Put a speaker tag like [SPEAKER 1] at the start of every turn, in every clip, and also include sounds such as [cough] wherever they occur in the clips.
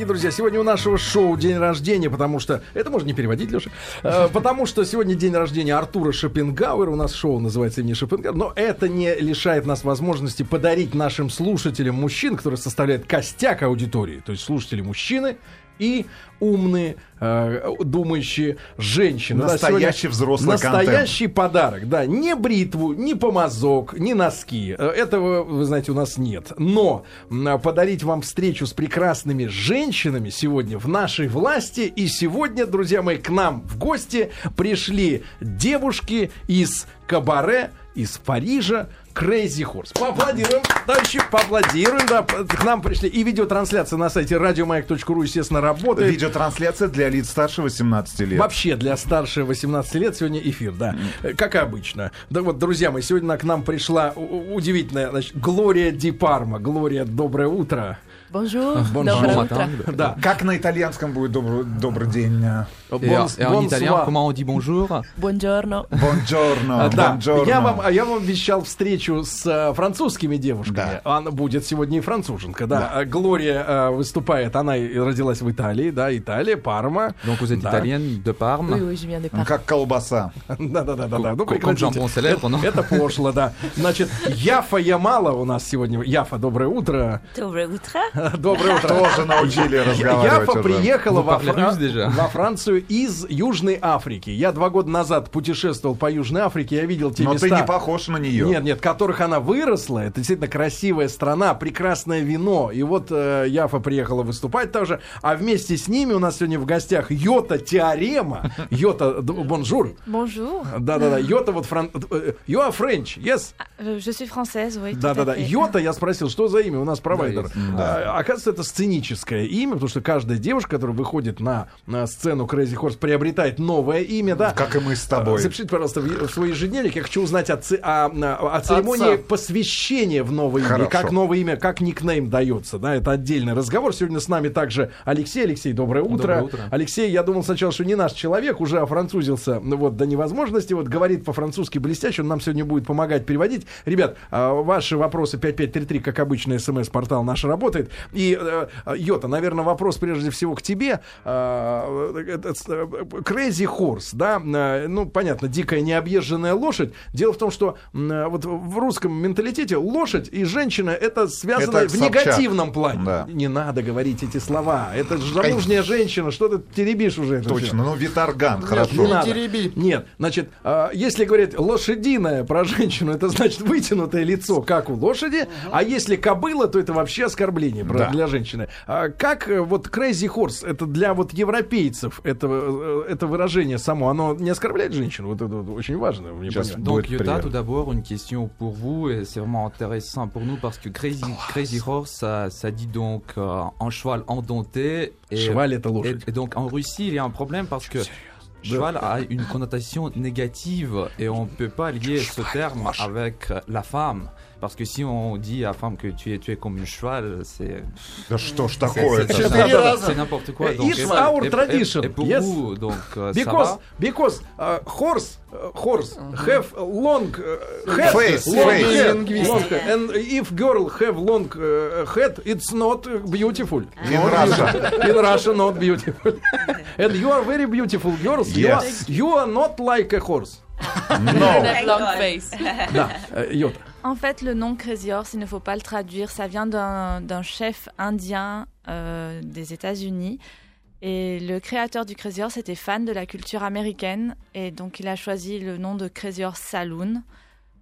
[SPEAKER 1] И, друзья, сегодня у нашего шоу день рождения, потому что... Это можно не переводить, Леша. Э, потому что сегодня день рождения Артура Шопенгауэра. У нас шоу называется имени Шопенгауэр. Но это не лишает нас возможности подарить нашим слушателям мужчин, которые составляют костяк аудитории. То есть слушатели мужчины и умные, э, думающие женщины.
[SPEAKER 2] Настоящий
[SPEAKER 1] да,
[SPEAKER 2] взрослый
[SPEAKER 1] Настоящий контент. подарок, да. Не бритву, не помазок, не носки. Э, этого, вы знаете, у нас нет. Но э, подарить вам встречу с прекрасными женщинами сегодня в нашей власти. И сегодня, друзья мои, к нам в гости пришли девушки из Кабаре, из Парижа, Crazy Horse. Поаплодируем, товарищи, поаплодируем, да, к нам пришли. И видеотрансляция на сайте радиомаяк.ру, естественно, работает.
[SPEAKER 2] Видеотрансляция для лиц старше 18 лет.
[SPEAKER 1] Вообще, для старше 18 лет сегодня эфир, да, как обычно. Да вот, друзья мои, сегодня к нам пришла удивительная, значит, Глория Ди Парма. Глория, доброе утро.
[SPEAKER 3] Bonjour. Доброе утро.
[SPEAKER 2] Да. Как на итальянском будет добрый, добрый день?
[SPEAKER 4] Et, bon, et en italien, comment on dit bonjour
[SPEAKER 3] Buongiorno.
[SPEAKER 2] Buongiorno.
[SPEAKER 1] Да, я вам, я вам обещал встречу с uh, французскими девушками. Да. Она будет сегодня и француженка, да. да. Глория uh, выступает, она родилась в Италии, да, Италия, Парма.
[SPEAKER 4] Donc vous êtes
[SPEAKER 1] да.
[SPEAKER 4] italienne de Parme
[SPEAKER 3] Oui, oui, je viens de Parme.
[SPEAKER 2] Как колбаса.
[SPEAKER 1] Да-да-да. да. Ну,
[SPEAKER 4] Comme jambon célèbre, non
[SPEAKER 1] Это пошло, да. Значит, Яфа Ямала у нас сегодня. Яфа, доброе утро.
[SPEAKER 3] Доброе утро.
[SPEAKER 1] Доброе утро.
[SPEAKER 2] Тоже научили разговаривать
[SPEAKER 1] Яфа приехала во,
[SPEAKER 4] Фра...
[SPEAKER 1] из Южной Африки. Я два года назад путешествовал по Южной Африке, я видел те
[SPEAKER 2] Но
[SPEAKER 1] места...
[SPEAKER 2] ты не похож на нее.
[SPEAKER 1] Нет, нет, в которых она выросла. Это действительно красивая страна, прекрасное вино. И вот э, Яфа приехала выступать тоже. А вместе с ними у нас сегодня в гостях Йота Теорема. [laughs] Йота, bonjour.
[SPEAKER 3] Bonjour.
[SPEAKER 1] Да-да-да, Йота вот... Фран... You are French, yes?
[SPEAKER 3] Je suis française, oui.
[SPEAKER 1] Да-да-да. Йота, я спросил, что за имя? У нас провайдер.
[SPEAKER 2] Да.
[SPEAKER 1] А, оказывается, это сценическое имя, потому что каждая девушка, которая выходит на, на сцену Crazy Horse, приобретает новое имя, да.
[SPEAKER 2] Как и мы с тобой.
[SPEAKER 1] Запишите, пожалуйста, в, в свой ежедневник. Я хочу узнать о, о, о церемонии
[SPEAKER 2] Отца.
[SPEAKER 1] посвящения в новое имя.
[SPEAKER 2] Хорошо.
[SPEAKER 1] Как новое имя, как никнейм дается, да, это отдельный разговор. Сегодня с нами также Алексей. Алексей, доброе утро.
[SPEAKER 4] Доброе утро.
[SPEAKER 1] Алексей, я думал сначала, что не наш человек, уже офранцузился ну, вот, до невозможности, вот говорит по-французски блестяще, он нам сегодня будет помогать переводить. Ребят, а, ваши вопросы 5533, как обычно, смс-портал наш работает. И, э, Йота, наверное, вопрос прежде всего к тебе. Э, Crazy Horse, да, э, ну, понятно, дикая необъезженная лошадь. Дело в том, что м, вот в русском менталитете лошадь и женщина это связано
[SPEAKER 2] Это
[SPEAKER 1] в
[SPEAKER 2] Собчак.
[SPEAKER 1] негативном плане.
[SPEAKER 2] Да.
[SPEAKER 1] Не надо говорить эти слова. Это замужняя женщина, что ты теребишь уже это?
[SPEAKER 2] Точно. Ну, Виторган,
[SPEAKER 1] Нет,
[SPEAKER 2] хорошо.
[SPEAKER 1] не надо. Нет, значит, если говорить лошадиное про женщину, это значит вытянутое лицо, как у лошади, а если кобыла, то это вообще оскорбление
[SPEAKER 2] Да.
[SPEAKER 1] для женщины. А как э, вот crazy horse, это для вот европейцев, это, э, это выражение само, оно не оскорбляет женщину? Вот это вот очень важно. мне
[SPEAKER 2] Сейчас.
[SPEAKER 1] понять.
[SPEAKER 4] Donc
[SPEAKER 2] Будет
[SPEAKER 4] Yota,
[SPEAKER 2] приятно.
[SPEAKER 4] tout d'abord, une question pour vous, et c'est vraiment intéressant pour nous parce que Crazy, Crazy Horse, ça, ça dit donc euh, un cheval endenté. Et,
[SPEAKER 1] Cheval это
[SPEAKER 4] et,
[SPEAKER 1] лошадь.
[SPEAKER 4] et donc en Russie, il y a un problème parce que cheval a une connotation négative et on ne peut pas lier ce terme avec euh, la femme. Parce que si on dit à la femme que tu es, tu es comme un cheval, c'est
[SPEAKER 2] Да что ж
[SPEAKER 4] c'est-
[SPEAKER 2] такое-то?
[SPEAKER 4] c'est- n'importe quoi.
[SPEAKER 1] It's
[SPEAKER 4] et-
[SPEAKER 1] our
[SPEAKER 4] et- et-
[SPEAKER 1] tradition,
[SPEAKER 4] Et, pour
[SPEAKER 1] yes.
[SPEAKER 4] vous, donc, euh, ça
[SPEAKER 1] Because,
[SPEAKER 4] va
[SPEAKER 1] because uh, horse, uh, horse have long uh, head,
[SPEAKER 2] Face,
[SPEAKER 1] long
[SPEAKER 2] face.
[SPEAKER 1] head, long head. and if girl have long uh, head, it's not uh, beautiful.
[SPEAKER 2] In Russia.
[SPEAKER 1] In Russia, not beautiful. and you are very beautiful girls. You, are,
[SPEAKER 2] Yes.
[SPEAKER 1] you are not like a horse.
[SPEAKER 2] No.
[SPEAKER 3] That long face.
[SPEAKER 1] Да, э, Йота.
[SPEAKER 3] En fait, le nom Crazy Horse, il ne faut pas le traduire. Ça vient d'un d'un chef indien euh, des États-Unis. Et le créateur du Crazy Horse était fan de la culture américaine. Et donc, il a choisi le nom de Crazy Horse Saloon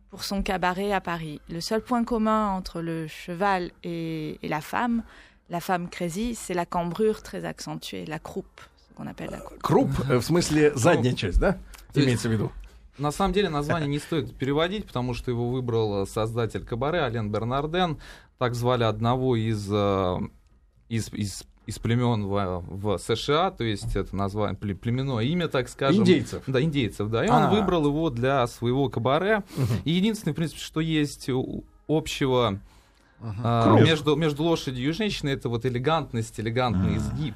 [SPEAKER 3] pour son cabaret à Paris. Le seul point commun entre le cheval et, et la femme, la femme crazy, c'est la cambrure très accentuée, la croupe, ce qu'on appelle la croupe.
[SPEAKER 1] Круп, э, в смысле задняя часть, да?
[SPEAKER 4] То есть-
[SPEAKER 1] Имеется в виду.
[SPEAKER 4] На самом деле название не стоит переводить, потому что его выбрал э, создатель Кабаре Ален Бернарден. Так звали одного из, э, из, из, из племен в, в США, то есть это название пле- племенное имя, так скажем.
[SPEAKER 1] Индейцев.
[SPEAKER 4] Да, индейцев, да. И
[SPEAKER 1] А.
[SPEAKER 4] он выбрал его для своего кабаре. И единственное, в принципе, что есть общего а,
[SPEAKER 1] Круп.
[SPEAKER 4] между, между лошадью и женщиной, это вот элегантность, элегантный изгиб.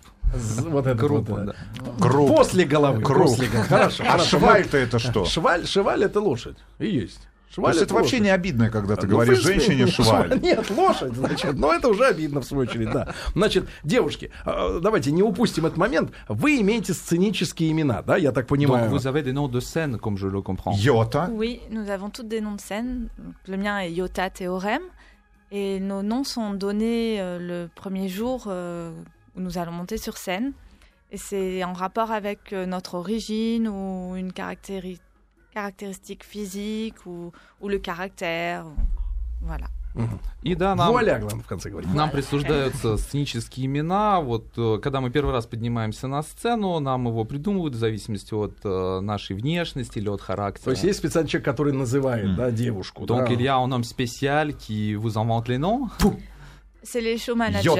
[SPEAKER 1] Вот это
[SPEAKER 4] Круп,
[SPEAKER 1] вот,
[SPEAKER 4] да.
[SPEAKER 1] После головы.
[SPEAKER 2] Круп.
[SPEAKER 1] После головы. Хорошо.
[SPEAKER 2] А шваль-то это что?
[SPEAKER 1] Шваль, шваль это лошадь. И есть.
[SPEAKER 2] То
[SPEAKER 1] Швалят
[SPEAKER 2] есть это вообще
[SPEAKER 1] лошадь.
[SPEAKER 2] не обидно, когда ты
[SPEAKER 1] Ну,
[SPEAKER 2] говоришь
[SPEAKER 1] принципе,
[SPEAKER 2] женщине шваль. [laughs]
[SPEAKER 1] Нет, лошадь, значит. Но это уже обидно, в свою очередь, да. Значит, девушки, э, давайте не упустим этот момент. Вы имеете сценические имена, да, я так
[SPEAKER 4] Donc
[SPEAKER 1] понимаю.
[SPEAKER 4] vous avez des noms de scène, comme je le comprends.
[SPEAKER 2] Йота.
[SPEAKER 3] Oui, nous avons toutes des noms de scène. Donc, le mien est Yota Théorème. Et nos noms sont donnés euh, le premier jour euh, où nous allons monter sur scène. Et c'est en rapport avec euh, notre origine ou une caractéri- caractéristique physique ou, le caractère. Voilà.
[SPEAKER 4] И да, нам,
[SPEAKER 1] Вуаля, главное, в конце говорит.
[SPEAKER 4] нам присуждаются сценические имена. Вот э, когда мы первый раз поднимаемся на сцену, нам его придумывают в зависимости от э, нашей внешности или от характера.
[SPEAKER 1] То есть есть специальный человек, который называет, да, девушку.
[SPEAKER 4] Donc
[SPEAKER 1] да.
[SPEAKER 4] il y a un homme spécial qui vous invente les noms.
[SPEAKER 3] C'est les show managers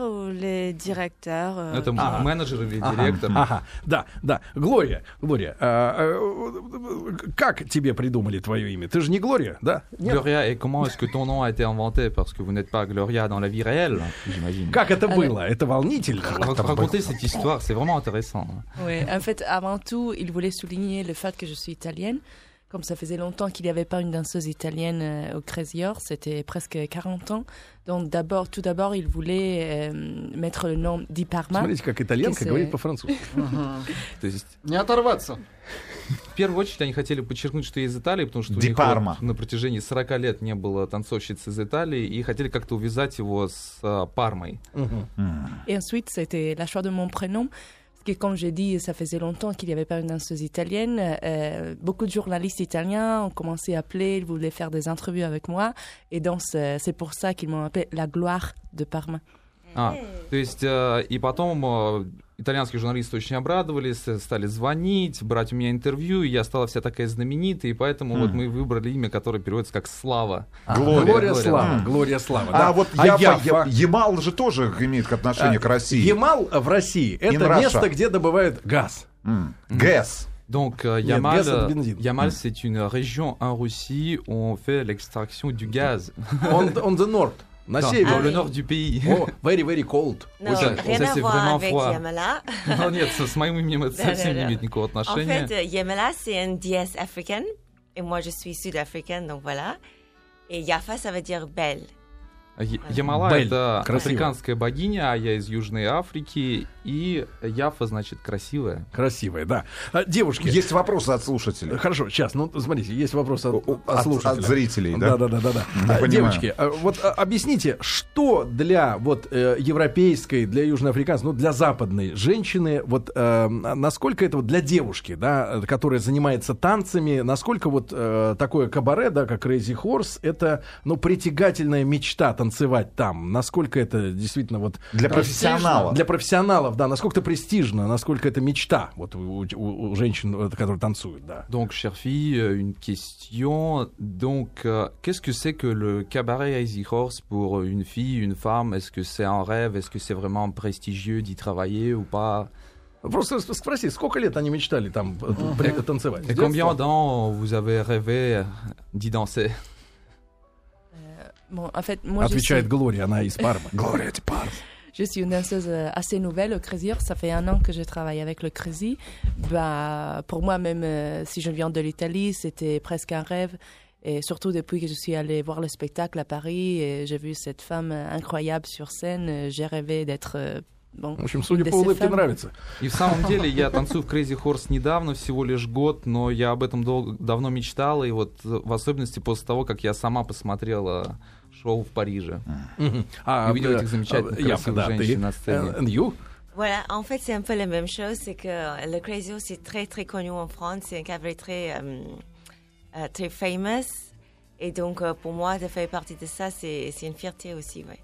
[SPEAKER 3] ou les directeurs. euh,
[SPEAKER 4] Это
[SPEAKER 1] Ага.
[SPEAKER 4] менеджер или
[SPEAKER 1] Ага,
[SPEAKER 4] директор.
[SPEAKER 1] Ага, да, да. Глория, Глория, а, а, как тебе придумали твое имя? Ты же не Глория, да? Нет?
[SPEAKER 4] Gloria, et comment est-ce que ton nom a été inventé Parce que vous n'êtes pas Gloria dans la vie réelle, j'imagine.
[SPEAKER 1] Как это
[SPEAKER 5] А,
[SPEAKER 1] было? Это волнительно.
[SPEAKER 4] Rac- Racontez cette histoire, c'est vraiment intéressant.
[SPEAKER 5] Oui, en fait, avant tout, il voulait souligner le fait que je suis italienne. Comme ça faisait longtemps qu'il n'y avait pas une danseuse italienne euh, au Crazy Horse, c'était presque 40 ans. Donc d'abord, tout d'abord, il voulait euh, mettre le nom Di Parma.
[SPEAKER 1] Смотрите, как итальянка
[SPEAKER 5] Кисы.
[SPEAKER 1] говорит по-французски.
[SPEAKER 4] То есть,
[SPEAKER 6] Не оторваться.
[SPEAKER 4] в первую очередь, они хотели подчеркнуть, что я из Италии, потому что у
[SPEAKER 2] Ди
[SPEAKER 4] них
[SPEAKER 2] Парма.
[SPEAKER 4] вот на протяжении 40 лет не было танцовщицы из Италии, и хотели как-то увязать его с а, Пармой.
[SPEAKER 1] Мгм.
[SPEAKER 5] Et ensuite, c'était la choix de mon prénom. Que, comme j'ai dit, ça faisait longtemps qu'il n'y avait pas une danseuse italienne. Euh, beaucoup de journalistes italiens ont commencé à appeler, ils voulaient faire des interviews avec moi. Et donc, c'est pour ça qu'ils m'ont appelé la gloire de Parma.
[SPEAKER 4] А, то есть, э, и потом э, итальянские журналисты очень обрадовались, э, стали звонить, брать у меня интервью, и я стала вся такая знаменитая, и поэтому вот
[SPEAKER 2] Мгм.
[SPEAKER 4] мы выбрали имя, которое переводится как «Слава».
[SPEAKER 2] Глория.
[SPEAKER 1] Глория
[SPEAKER 4] Глория,
[SPEAKER 1] Слава. Глория Слава.
[SPEAKER 2] А
[SPEAKER 1] да.
[SPEAKER 2] вот
[SPEAKER 1] А
[SPEAKER 2] Яфа,
[SPEAKER 1] Яфа?
[SPEAKER 2] Я- Ямал же тоже имеет отношение к России.
[SPEAKER 1] Ямал в России это место, где добывают газ.
[SPEAKER 2] М. ГЭС.
[SPEAKER 4] Donc, euh, Yamal, euh. Yamal,
[SPEAKER 2] Mm.
[SPEAKER 4] c'est une région en Russie où on fait l'extraction du gaz.
[SPEAKER 1] On, on the north, на
[SPEAKER 4] Dans-
[SPEAKER 1] севере.
[SPEAKER 4] dans
[SPEAKER 7] Ah
[SPEAKER 4] le
[SPEAKER 7] oui.
[SPEAKER 4] nord du pays.
[SPEAKER 1] О, very, very cold.
[SPEAKER 7] Non,
[SPEAKER 4] Очень-
[SPEAKER 7] rien
[SPEAKER 4] ça,
[SPEAKER 7] à
[SPEAKER 4] c'est
[SPEAKER 7] voir
[SPEAKER 4] vraiment
[SPEAKER 7] avec
[SPEAKER 4] froid.
[SPEAKER 7] Yamala. [laughs]
[SPEAKER 4] Ну, нет, с с моим именем это
[SPEAKER 7] Да,
[SPEAKER 4] совсем
[SPEAKER 7] да,
[SPEAKER 4] не
[SPEAKER 7] да.
[SPEAKER 4] имеет никакого
[SPEAKER 7] En
[SPEAKER 4] отношения.
[SPEAKER 7] fait, euh, Yamala, c'est une déesse africaine. Et moi, je suis sud-africaine, donc voilà. Et Yafa, ça veut dire belle.
[SPEAKER 4] Я- Ямала
[SPEAKER 1] Бель.
[SPEAKER 4] это
[SPEAKER 1] Красиво.
[SPEAKER 4] африканская богиня, а я из Южной Африки. И Яфа значит красивая.
[SPEAKER 1] Красивая, да. А, девушки,
[SPEAKER 2] Есть вопросы от слушателей.
[SPEAKER 1] Хорошо, сейчас, ну, смотрите, есть вопрос от, от
[SPEAKER 2] От,
[SPEAKER 1] слушателя.
[SPEAKER 2] от зрителей, да?
[SPEAKER 1] Да, да, да, да, да.
[SPEAKER 2] Не
[SPEAKER 1] А. Девочки, а, вот объясните, что для вот э, европейской, для южноафриканской, ну для западной женщины, вот э, насколько это вот для девушки, да, э, которая занимается танцами, насколько вот э, такое кабаре, да, как Crazy Horse, это ну притягательная мечта танцевать там, насколько это действительно вот
[SPEAKER 2] Для профессионалов.
[SPEAKER 1] для профессионалов, да, насколько это престижно, насколько это мечта вот у, у- у женщин, э, которые танцуют, да.
[SPEAKER 4] Donc, chère fille, euh, une question. Donc, euh, qu'est-ce que c'est que le cabaret Easy Horse pour une fille, une femme Est-ce que c'est un rêve Est-ce que c'est vraiment prestigieux d'y travailler ou pas
[SPEAKER 1] Просто спроси, сколько лет они мечтали там э, танцевать?
[SPEAKER 4] Et combien d'ans vous avez rêvé d'y danser
[SPEAKER 5] bon, en fait, moi, je suis,
[SPEAKER 1] Отвечает Глория, она из Пармы. Глория из Пармы.
[SPEAKER 5] je suis une danseuse euh, assez nouvelle au Crazy Horse. Ça fait un an que je travaille avec le Crazy. Bah, pour moi, même euh, si je viens de l'Italie, c'était presque un rêve. Et surtout depuis que je suis allée voir le spectacle à Paris, et j'ai vu cette femme euh, incroyable sur scène, euh, j'ai rêvé d'être euh, bon,
[SPEAKER 1] В общем, судя по улыбке, нравится.
[SPEAKER 4] И в самом деле я танцую в Crazy Horse недавно, всего лишь год, но я об этом дол- давно мечтала, и вот э, в особенности после того, как я сама посмотрела шоу в Париже.
[SPEAKER 1] Мгм. А,
[SPEAKER 4] И видел
[SPEAKER 1] э,
[SPEAKER 4] этих замечательных
[SPEAKER 1] э, Явка,
[SPEAKER 4] красивых
[SPEAKER 1] да, ты.
[SPEAKER 4] женщин на сцене.
[SPEAKER 1] Э, and you?
[SPEAKER 7] Voilà, en fait, c'est un peu la même chose. C'est que le Crazy Horse, c'est très, très connu en France. C'est un cabaret très, euh, euh, très famous. Et donc, euh, pour moi, de faire partie de ça, c'est c'est une fierté aussi, ouais.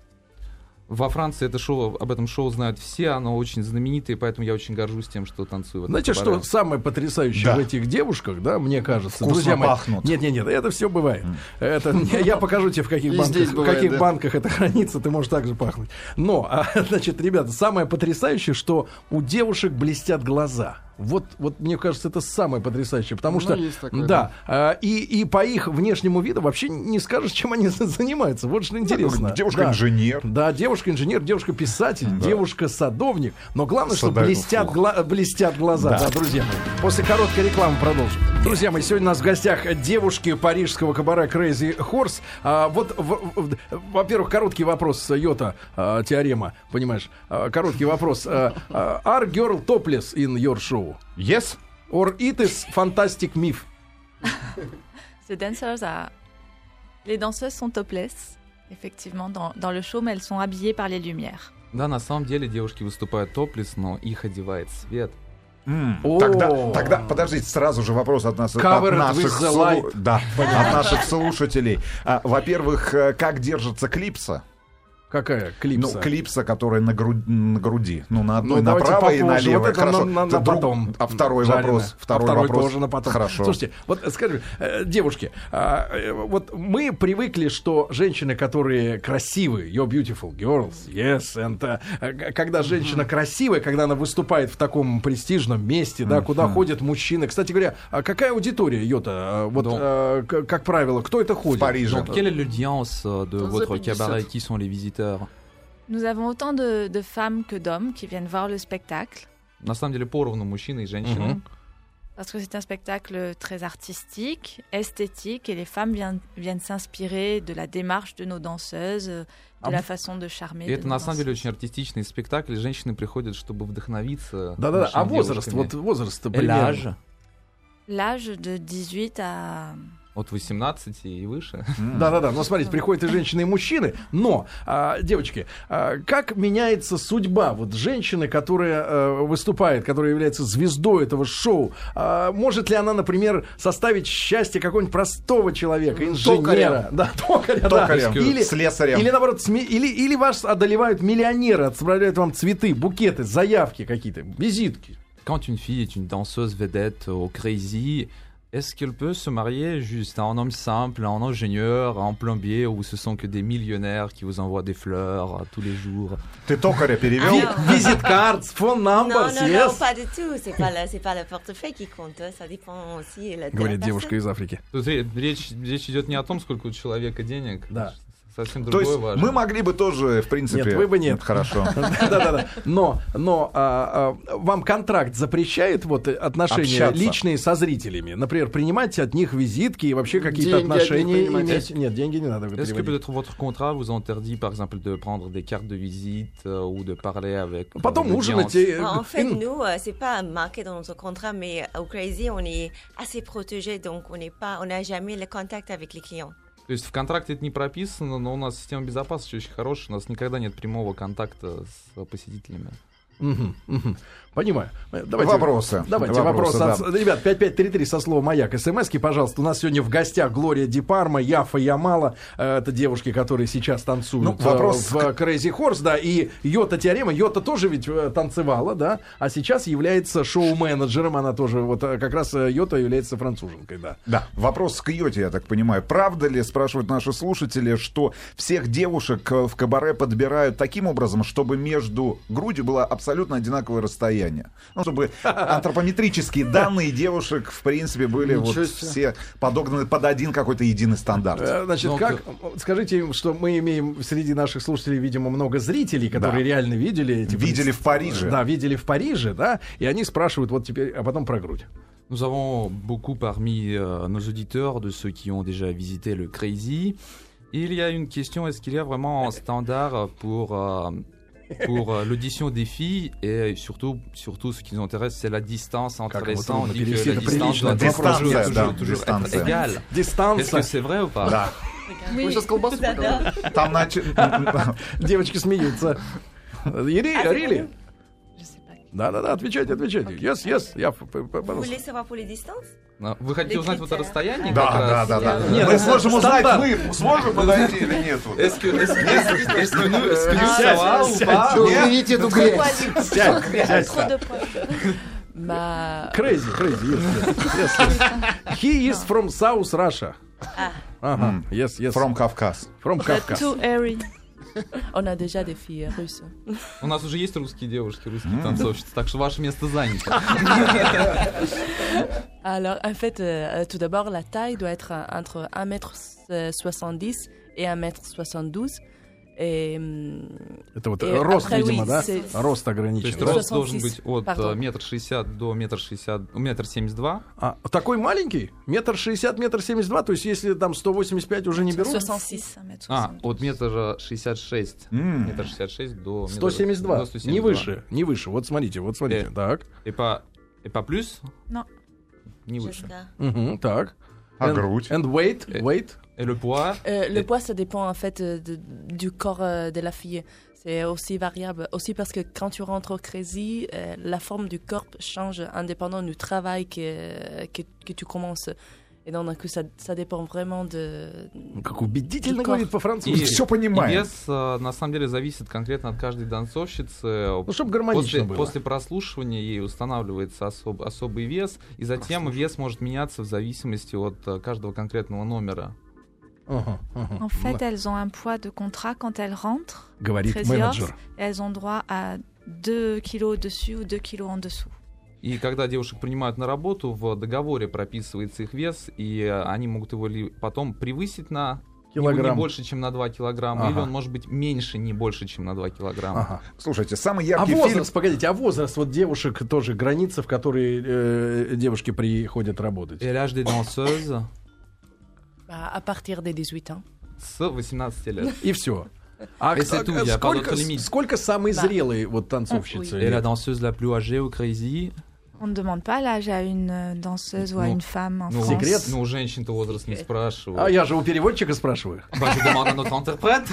[SPEAKER 4] Во Франции это шоу, об этом шоу знают все, оно очень знаменитое, поэтому я очень горжусь тем, что танцую в этом
[SPEAKER 1] Знаете, что самое потрясающее
[SPEAKER 2] Да.
[SPEAKER 1] в этих девушках, да, мне кажется,
[SPEAKER 2] Вкусно
[SPEAKER 1] друзья мои.
[SPEAKER 2] пахнут.
[SPEAKER 1] Нет, нет, нет, это все бывает. Это я, я покажу тебе в каких
[SPEAKER 6] И
[SPEAKER 1] банках,
[SPEAKER 6] здесь
[SPEAKER 1] в
[SPEAKER 6] бывает,
[SPEAKER 1] каких
[SPEAKER 6] да.
[SPEAKER 1] банках это хранится, ты можешь также пахнуть. Но, а, [laughs] значит, ребята, самое потрясающее, что у девушек блестят глаза. Вот, вот мне кажется, это самое потрясающее, потому
[SPEAKER 6] Ну,
[SPEAKER 1] что,
[SPEAKER 6] есть такое,
[SPEAKER 1] да, а, и, и по их внешнему виду вообще не скажешь, чем они [laughs] занимаются. Вот что интересно. Да.
[SPEAKER 2] Девушка-инженер.
[SPEAKER 1] Да, девушка-инженер, девушка-писатель,
[SPEAKER 2] Да.
[SPEAKER 1] девушка-садовник. Но главное, что
[SPEAKER 2] Садовник.
[SPEAKER 1] блестят, гла- блестят глаза,
[SPEAKER 2] Да.
[SPEAKER 1] да, друзья мои. После короткой рекламы продолжим. Друзья мои, сегодня у нас в гостях девушки парижского кабаре Crazy Horse. А, вот, в- в- во-первых, короткий вопрос, Йота, а, теорема, понимаешь? А, короткий вопрос. А, а, are girl topless in your show?
[SPEAKER 2] Yes?
[SPEAKER 1] Or it is fantastic myth? [laughs]
[SPEAKER 3] The dancers are- Les danseuses sont topless, effectivement, dans, dans le show, mais elles sont habillées par les lumières.
[SPEAKER 4] Да, на самом деле девушки выступают топлес, но их одевает свет.
[SPEAKER 1] О.
[SPEAKER 2] Тогда, тогда, подождите, сразу же вопрос от нас, от наших, слу- да, от наших слушателей. А, во-первых, э, как держится клипса?
[SPEAKER 1] Какая клипса?
[SPEAKER 2] Ну, клипса, которая на, гру- на груди. Ну, на одной
[SPEAKER 1] Ну,
[SPEAKER 2] направо и
[SPEAKER 1] попозже.
[SPEAKER 2] налево.
[SPEAKER 1] Вот это
[SPEAKER 2] Хорошо.
[SPEAKER 1] на, на- на
[SPEAKER 2] друг-
[SPEAKER 1] потом.
[SPEAKER 2] А второй
[SPEAKER 1] Жареное.
[SPEAKER 2] вопрос.
[SPEAKER 1] А
[SPEAKER 2] Второй,
[SPEAKER 1] второй
[SPEAKER 2] вопрос.
[SPEAKER 1] тоже на потом.
[SPEAKER 2] Хорошо.
[SPEAKER 1] Слушайте, вот скажи, э, девушки, а, э, вот мы привыкли, что женщины, которые красивые, you're beautiful girls, yes, and, э, когда женщина красивая, когда она выступает в таком престижном месте, да, куда ходят мужчины. Кстати говоря, а какая аудитория, Йота, э, вот,
[SPEAKER 4] Ну.
[SPEAKER 1] э, к- как правило, кто это ходит?
[SPEAKER 2] В Париже.
[SPEAKER 4] Donc, quelle est l'audience de votre
[SPEAKER 5] The 50.
[SPEAKER 4] cabaret Qui sont les visiteurs
[SPEAKER 3] Nous avons autant de, de femmes que d'hommes qui viennent voir le spectacle,
[SPEAKER 4] На самом деле поровну мужчины и женщины.
[SPEAKER 1] Мгм.
[SPEAKER 3] parce que c'est un spectacle très artistique, esthétique, et les femmes viennent, viennent s'inspirer de la démarche de nos danseuses, euh, de
[SPEAKER 2] Ah
[SPEAKER 3] la
[SPEAKER 2] bon
[SPEAKER 3] façon de charmer.
[SPEAKER 4] И
[SPEAKER 3] de
[SPEAKER 4] это
[SPEAKER 3] nos
[SPEAKER 4] на самом деле
[SPEAKER 3] danseuses.
[SPEAKER 4] очень артистичный спектакль. и Женщины приходят, чтобы вдохновиться.
[SPEAKER 1] Да-да-да,
[SPEAKER 4] нашими
[SPEAKER 1] а возраст,
[SPEAKER 4] девушками.
[SPEAKER 1] вот возраст
[SPEAKER 4] Et
[SPEAKER 1] примерно.
[SPEAKER 4] l'âge
[SPEAKER 3] L'âge de 18 à
[SPEAKER 4] от 18 и выше.
[SPEAKER 1] Да-да-да, но смотрите, приходят и женщины, и мужчины. Но, а, девочки, а, как меняется судьба вот женщины, которая э, выступает, которая является звездой этого шоу? А, может ли она, например, составить счастье какого-нибудь простого человека, инженера? Да, токаря, да.
[SPEAKER 2] Токарем,
[SPEAKER 1] Или,
[SPEAKER 2] слесарем.
[SPEAKER 1] или наоборот, сме- или, или вас одолевают миллионеры, отправляют вам цветы, букеты, заявки какие-то, визитки.
[SPEAKER 4] Quand une fille est une danseuse vedette au Crazy, est-ce qu'elle peut se marier juste à un homme simple, à un ingénieur, à un plombier, ou ce sont que des millionnaires qui vous envoient des fleurs euh, tous les jours
[SPEAKER 2] Ты токаря перевел?
[SPEAKER 7] Ви-
[SPEAKER 1] Визит картс, фон
[SPEAKER 7] Non,
[SPEAKER 1] numbers,
[SPEAKER 7] non, non,
[SPEAKER 1] yes.
[SPEAKER 7] pas du tout. C'est pas le, c'est pas le portefeuille qui compte. hein. Ça dépend aussi. de la
[SPEAKER 1] Говорит
[SPEAKER 7] personne.
[SPEAKER 1] девушка из Африки.
[SPEAKER 4] Тут ре- речь, речь идет не о том, сколько у человека денег.
[SPEAKER 1] Да.
[SPEAKER 4] Совсем
[SPEAKER 2] То
[SPEAKER 4] другое
[SPEAKER 2] есть
[SPEAKER 4] важно.
[SPEAKER 2] мы могли бы тоже, в принципе...
[SPEAKER 1] Нет, вы бы нет.
[SPEAKER 2] Хорошо. [laughs]
[SPEAKER 1] Да-да-да. Но, но а, а, вам контракт запрещает вот отношения
[SPEAKER 2] Общаться.
[SPEAKER 1] личные со зрителями? Например, принимать от них визитки и вообще какие-то отношения иметь? Нет, деньги не надо
[SPEAKER 4] Est-ce que peut-être votre contrat vous interdit, par exemple, de prendre des cartes de visite euh, ou de parler avec euh,
[SPEAKER 1] Потом ужинать.
[SPEAKER 7] En fait, nous, euh, c'est pas marqué dans notre contrat, mais au Crazy, on est assez protégé, donc on n'est pas, on n'a jamais le contact avec les clients.
[SPEAKER 4] То есть в контракте это не прописано, но у нас система безопасности очень хорошая, у нас никогда нет прямого контакта с посетителями.
[SPEAKER 1] Понимаю. Э, Давайте,
[SPEAKER 2] Вопросы.
[SPEAKER 1] Давайте вопросы.
[SPEAKER 2] Вопросы,
[SPEAKER 1] от- Ребят, 5533 со словом «Маяк». СМСки, пожалуйста. У нас сегодня в гостях Глория Дипарма, Яфа Ямала. Э, Это девушки, которые сейчас танцуют
[SPEAKER 2] Ну,
[SPEAKER 1] э,
[SPEAKER 2] вопрос
[SPEAKER 1] в Crazy Horse, да. И Йота Теорема. Йота тоже ведь э, танцевала, да. А сейчас является шоу-менеджером. Она тоже, вот э, как раз э, Йота является француженкой, да.
[SPEAKER 2] Да, вопрос к Йоте, я так понимаю. Правда ли, спрашивают наши слушатели, что всех девушек э, в кабаре подбирают таким образом, чтобы между грудью было абсолютно одинаковое расстояние? Ну, чтобы [laughs] антропометрические данные девушек, в принципе, были вот
[SPEAKER 6] себе.
[SPEAKER 2] все подогнаны под один какой-то единый стандарт.
[SPEAKER 1] Э, Значит,
[SPEAKER 4] Ну,
[SPEAKER 1] как, скажите им, что мы имеем среди наших слушателей, видимо, много зрителей, которые
[SPEAKER 2] Да.
[SPEAKER 1] реально видели эти
[SPEAKER 2] Видели в Париже.
[SPEAKER 1] Да, видели в Париже, да, и они спрашивают вот теперь, а потом про грудь.
[SPEAKER 4] Nous avons beaucoup parmi euh, nos auditeurs de ceux qui ont déjà visité le Crazy. Il y a une question, est-ce qu'il y a vraiment un standard pour, euh, pour euh, l'audition des filles Et surtout, surtout ce qui nous intéresse, c'est la distance entre
[SPEAKER 1] Как
[SPEAKER 4] les
[SPEAKER 1] ему
[SPEAKER 4] sons. On
[SPEAKER 1] трудно
[SPEAKER 4] dit
[SPEAKER 1] перевести
[SPEAKER 4] que la
[SPEAKER 1] это
[SPEAKER 4] distance
[SPEAKER 1] прилично.
[SPEAKER 4] doit toujours,
[SPEAKER 2] Дистанция,
[SPEAKER 4] toujours,
[SPEAKER 2] да,
[SPEAKER 4] toujours
[SPEAKER 2] дистанция.
[SPEAKER 4] être égale. Est-ce
[SPEAKER 1] Дистанция.
[SPEAKER 4] que c'est vrai ou pas
[SPEAKER 2] Да.
[SPEAKER 6] Вы сейчас колбасу показали.
[SPEAKER 2] Там начали...
[SPEAKER 1] Девочки смеются. Ири- Да-да-да, отвечайте, отвечайте. Yes, yes, я, пожалуйста.
[SPEAKER 7] les distances
[SPEAKER 4] Ну, Вы хотите узнать вот это расстояние?
[SPEAKER 2] Да,
[SPEAKER 4] как
[SPEAKER 2] да,
[SPEAKER 4] раз?
[SPEAKER 2] да, да.
[SPEAKER 1] Нет,
[SPEAKER 2] Мы сможем узнать, мы сможем подойти или нет?
[SPEAKER 6] Уберите эту грязь.
[SPEAKER 1] Сядь, сядь. Crazy, crazy, yes, yes. He is from South Russia. Ага, yes, yes.
[SPEAKER 2] From Кавказ.
[SPEAKER 1] From
[SPEAKER 3] airy.
[SPEAKER 5] On a déjà des filles russes.
[SPEAKER 4] У нас уже есть русские девушки, русские танцовщицы, так что ваше место занято.
[SPEAKER 5] Alors, en fait, euh, tout d'abord, la taille doit être euh, entre 1m70 et 1m72. Hum,
[SPEAKER 1] Это вот
[SPEAKER 5] И
[SPEAKER 1] рост, видимо, да? Рост
[SPEAKER 4] То есть
[SPEAKER 1] ограничен.
[SPEAKER 4] Рост
[SPEAKER 5] 66,
[SPEAKER 4] должен быть от э, метр шестьдесят до метр шестьдесят, метр семьдесят два.
[SPEAKER 1] А, такой маленький? Метр шестьдесят, метр семьдесят два? То есть если там 185 уже не берут?
[SPEAKER 3] 66, 1m72.
[SPEAKER 4] А, от метра шестьдесят шесть. Метр шестьдесят шесть до...
[SPEAKER 1] 172.
[SPEAKER 4] до 172.
[SPEAKER 1] Не выше, не выше. Вот смотрите, вот смотрите.
[SPEAKER 4] Э.
[SPEAKER 1] Так.
[SPEAKER 4] И по, и по плюс?
[SPEAKER 3] Non.
[SPEAKER 4] Не выше.
[SPEAKER 1] Мгм, так.
[SPEAKER 2] А
[SPEAKER 1] And-
[SPEAKER 2] грудь?
[SPEAKER 1] And weight,
[SPEAKER 4] Э.
[SPEAKER 1] weight.
[SPEAKER 4] Et le poids
[SPEAKER 5] euh, le
[SPEAKER 4] Et-
[SPEAKER 5] poids, ça dépend en fait euh, de- du corps euh, de la fille. C'est aussi variable. Aussi parce que quand tu rentres au Crazy, euh, la forme du corps change indépendant du travail que, que, que tu commences. Et donc, d'un coup, ça, ça dépend vraiment de...
[SPEAKER 1] Как убедительно говорит по-французски.
[SPEAKER 4] И-
[SPEAKER 2] Все
[SPEAKER 4] И
[SPEAKER 2] понимаем.
[SPEAKER 4] вес э, на самом деле зависит конкретно от каждой танцовщицы.
[SPEAKER 1] Ну, чтобы гармонично
[SPEAKER 4] После,
[SPEAKER 1] было.
[SPEAKER 4] после прослушивания ей устанавливается особ- особый вес, и затем вес может меняться в зависимости от э, каждого конкретного номера.
[SPEAKER 3] En fait, elles ont un poids de contrat quand elles rentrent.
[SPEAKER 1] Менеджер.
[SPEAKER 3] Et elles ont droit à 2 kilos au-dessus ou 2 kilos en dessous.
[SPEAKER 4] И когда девушек принимают на работу, в договоре прописывается их вес, и они могут его ли потом превысить на не- не
[SPEAKER 1] Килограмм.
[SPEAKER 4] больше, чем на 2 килограмма, или
[SPEAKER 1] Ага.
[SPEAKER 4] он может быть меньше, не больше, чем на 2 килограмма.
[SPEAKER 1] Ага.
[SPEAKER 2] Слушайте, самый
[SPEAKER 1] А
[SPEAKER 2] яркий фильм...
[SPEAKER 1] возраст, погодите, а возраст вот девушек тоже граница, в которые э, девушки приходят работать?
[SPEAKER 4] L'âge des danseuses
[SPEAKER 5] bah, à partir des 18 ans. [laughs]
[SPEAKER 4] с 18 лет.
[SPEAKER 1] И все. А
[SPEAKER 4] Et c'est
[SPEAKER 1] кто-
[SPEAKER 4] tout, il y a pas
[SPEAKER 1] сколько,
[SPEAKER 4] d'autre limite.
[SPEAKER 1] сколько самые
[SPEAKER 5] Да.
[SPEAKER 1] зрелые вот танцовщицы?
[SPEAKER 4] Et la danseuse la plus âgée au Crazy,
[SPEAKER 3] On ne demande pas l'âge à une euh, danseuse ou à
[SPEAKER 4] Non.
[SPEAKER 3] une femme en
[SPEAKER 4] ну,
[SPEAKER 3] France.
[SPEAKER 1] Секрет?
[SPEAKER 4] ну, у женщин-то возраст не спрашивают.
[SPEAKER 1] А я же у переводчика спрашиваю.
[SPEAKER 4] Bah, je demande à notre interprète.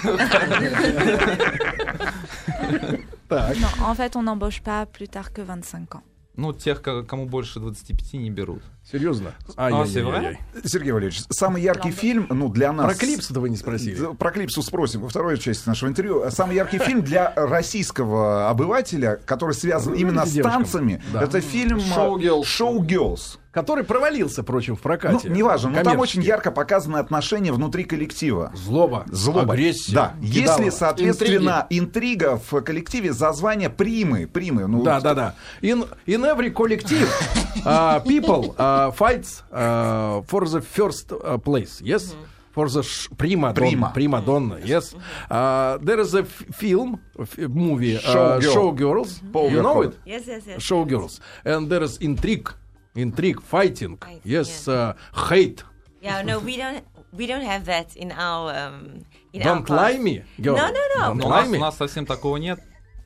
[SPEAKER 1] Так.
[SPEAKER 3] Non, en fait, on n'embauche pas plus tard que 25 ans.
[SPEAKER 4] Ну, тех, ко- кому больше 25, не берут.
[SPEAKER 1] Серьезно?
[SPEAKER 4] А,
[SPEAKER 1] Ай-яй-яй-яй.
[SPEAKER 2] Сергей Валерьевич, самый яркий фильм, ну, для нас...
[SPEAKER 1] Про клипс-то вы не спросили.
[SPEAKER 2] Про клипсу спросим во второй части нашего интервью. Самый яркий фильм для российского обывателя, который связан именно с танцами, это фильм э,
[SPEAKER 4] Showgirls.
[SPEAKER 1] Который провалился, впрочем, в
[SPEAKER 2] Ну,
[SPEAKER 1] прокате.
[SPEAKER 2] неважно, но там очень ярко показаны отношения внутри коллектива.
[SPEAKER 1] Злоба,
[SPEAKER 2] Злоба.
[SPEAKER 1] агрессия.
[SPEAKER 2] Да.
[SPEAKER 1] кидалово.
[SPEAKER 2] Если, соответственно, интрига в коллективе за звание примы, примы, ну,
[SPEAKER 1] Да, да, да. In, in every collective, uh, people uh, fights uh, for the first uh, place. Yes? For the sh- prima donna.
[SPEAKER 2] Prima.
[SPEAKER 1] Prima donna, yes. Uh, there is a f- film, f- movie, uh,
[SPEAKER 2] Showgirl.
[SPEAKER 1] Showgirls. You know it?
[SPEAKER 7] Yes, yes, yes.
[SPEAKER 1] Showgirls. And there is intrigue. Intrigue, fighting.
[SPEAKER 7] Fight,
[SPEAKER 1] Yes, uh, hate.
[SPEAKER 7] Yeah, no, we don't. We don't have that in our. Um, in our
[SPEAKER 1] Don't
[SPEAKER 7] class.
[SPEAKER 1] lie me, girl.
[SPEAKER 7] No, no, no.
[SPEAKER 1] Don't
[SPEAKER 4] у
[SPEAKER 1] lie
[SPEAKER 4] нас,
[SPEAKER 1] me.
[SPEAKER 4] у нас совсем такого нет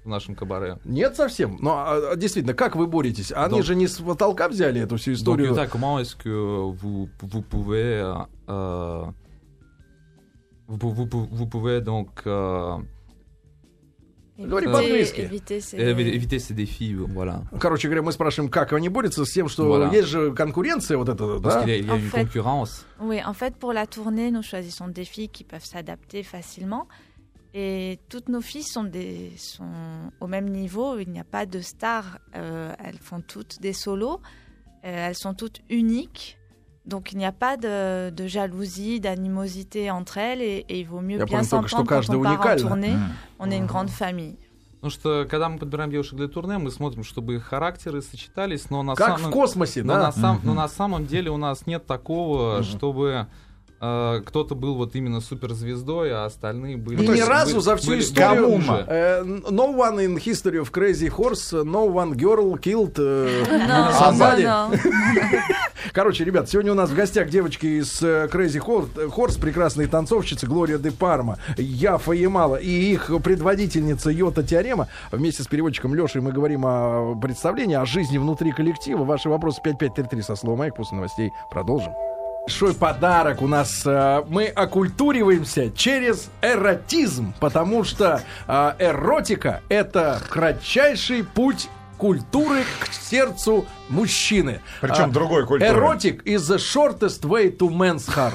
[SPEAKER 4] в нашем кабаре.
[SPEAKER 1] Нет совсем. Но а, а, действительно, как вы боретесь? Они
[SPEAKER 4] Да.
[SPEAKER 1] же не с потолка взяли эту всю
[SPEAKER 4] Donc,
[SPEAKER 1] историю.
[SPEAKER 4] Yuta, comment est-ce que vous, vous pouvez... euh, vous, vous, vous- vous pouvez donc euh,
[SPEAKER 1] Говори
[SPEAKER 3] Éviter-
[SPEAKER 1] по-английски.
[SPEAKER 3] éviter ces-
[SPEAKER 4] évi- éviter ces défis, voilà.
[SPEAKER 1] Короче говоря, мы спрашиваем, как они борются с тем, что
[SPEAKER 4] Voilà.
[SPEAKER 1] есть же конкуренция вот эта,
[SPEAKER 4] Parce
[SPEAKER 1] да?
[SPEAKER 4] qu'il y a, il y a
[SPEAKER 3] En
[SPEAKER 4] une
[SPEAKER 3] fait-
[SPEAKER 4] concurrence.
[SPEAKER 3] Oui, en fait, pour la tournée, nous choisissons des filles qui peuvent s'adapter facilement. Et toutes nos filles sont, des, sont au même niveau. Il n'y a pas de stars. Euh, elles font toutes des solos. Euh, elles sont toutes uniques. Donc il n'y a pas de, de jalousie, d'animosité entre elles. Et, et il vaut mieux
[SPEAKER 1] Я
[SPEAKER 3] bien s'entendre quand on part en tournée.
[SPEAKER 2] М.
[SPEAKER 3] On est une grande famille.
[SPEAKER 4] Потому что, когда мы подбираем девушек для турне, мы смотрим, чтобы их характеры сочетались, но на
[SPEAKER 1] Как
[SPEAKER 4] самом...
[SPEAKER 1] в космосе,
[SPEAKER 4] Но,
[SPEAKER 1] да?
[SPEAKER 4] на сам-
[SPEAKER 2] Мгм.
[SPEAKER 4] но на самом деле у нас нет такого,
[SPEAKER 1] Мгм.
[SPEAKER 4] чтобы э, кто-то был вот именно суперзвездой, а остальные были...
[SPEAKER 1] И
[SPEAKER 2] то
[SPEAKER 1] ни разу
[SPEAKER 4] были-
[SPEAKER 1] за всю
[SPEAKER 4] были
[SPEAKER 1] историю... э, no one in history of Crazy Horse, no one girl killed э, [laughs] somebody. [laughs] Короче, ребят, сегодня у нас в гостях девочки из э, Crazy Horse, Horse прекрасные танцовщицы Глория де Парма, Яфа Ямала и их предводительница Йота Теорема. Вместе с переводчиком Лешей мы говорим о представлении, о жизни внутри коллектива. Ваши вопросы 5533 со словом «Майк». После новостей продолжим. Большой подарок у нас. э, Мы окультуриваемся через эротизм, потому что э, эротика — это кратчайший путь культуры к сердцу мужчины.
[SPEAKER 2] Причем
[SPEAKER 1] А,
[SPEAKER 2] другой культуры.
[SPEAKER 1] Erotic is the shortest way to man's heart.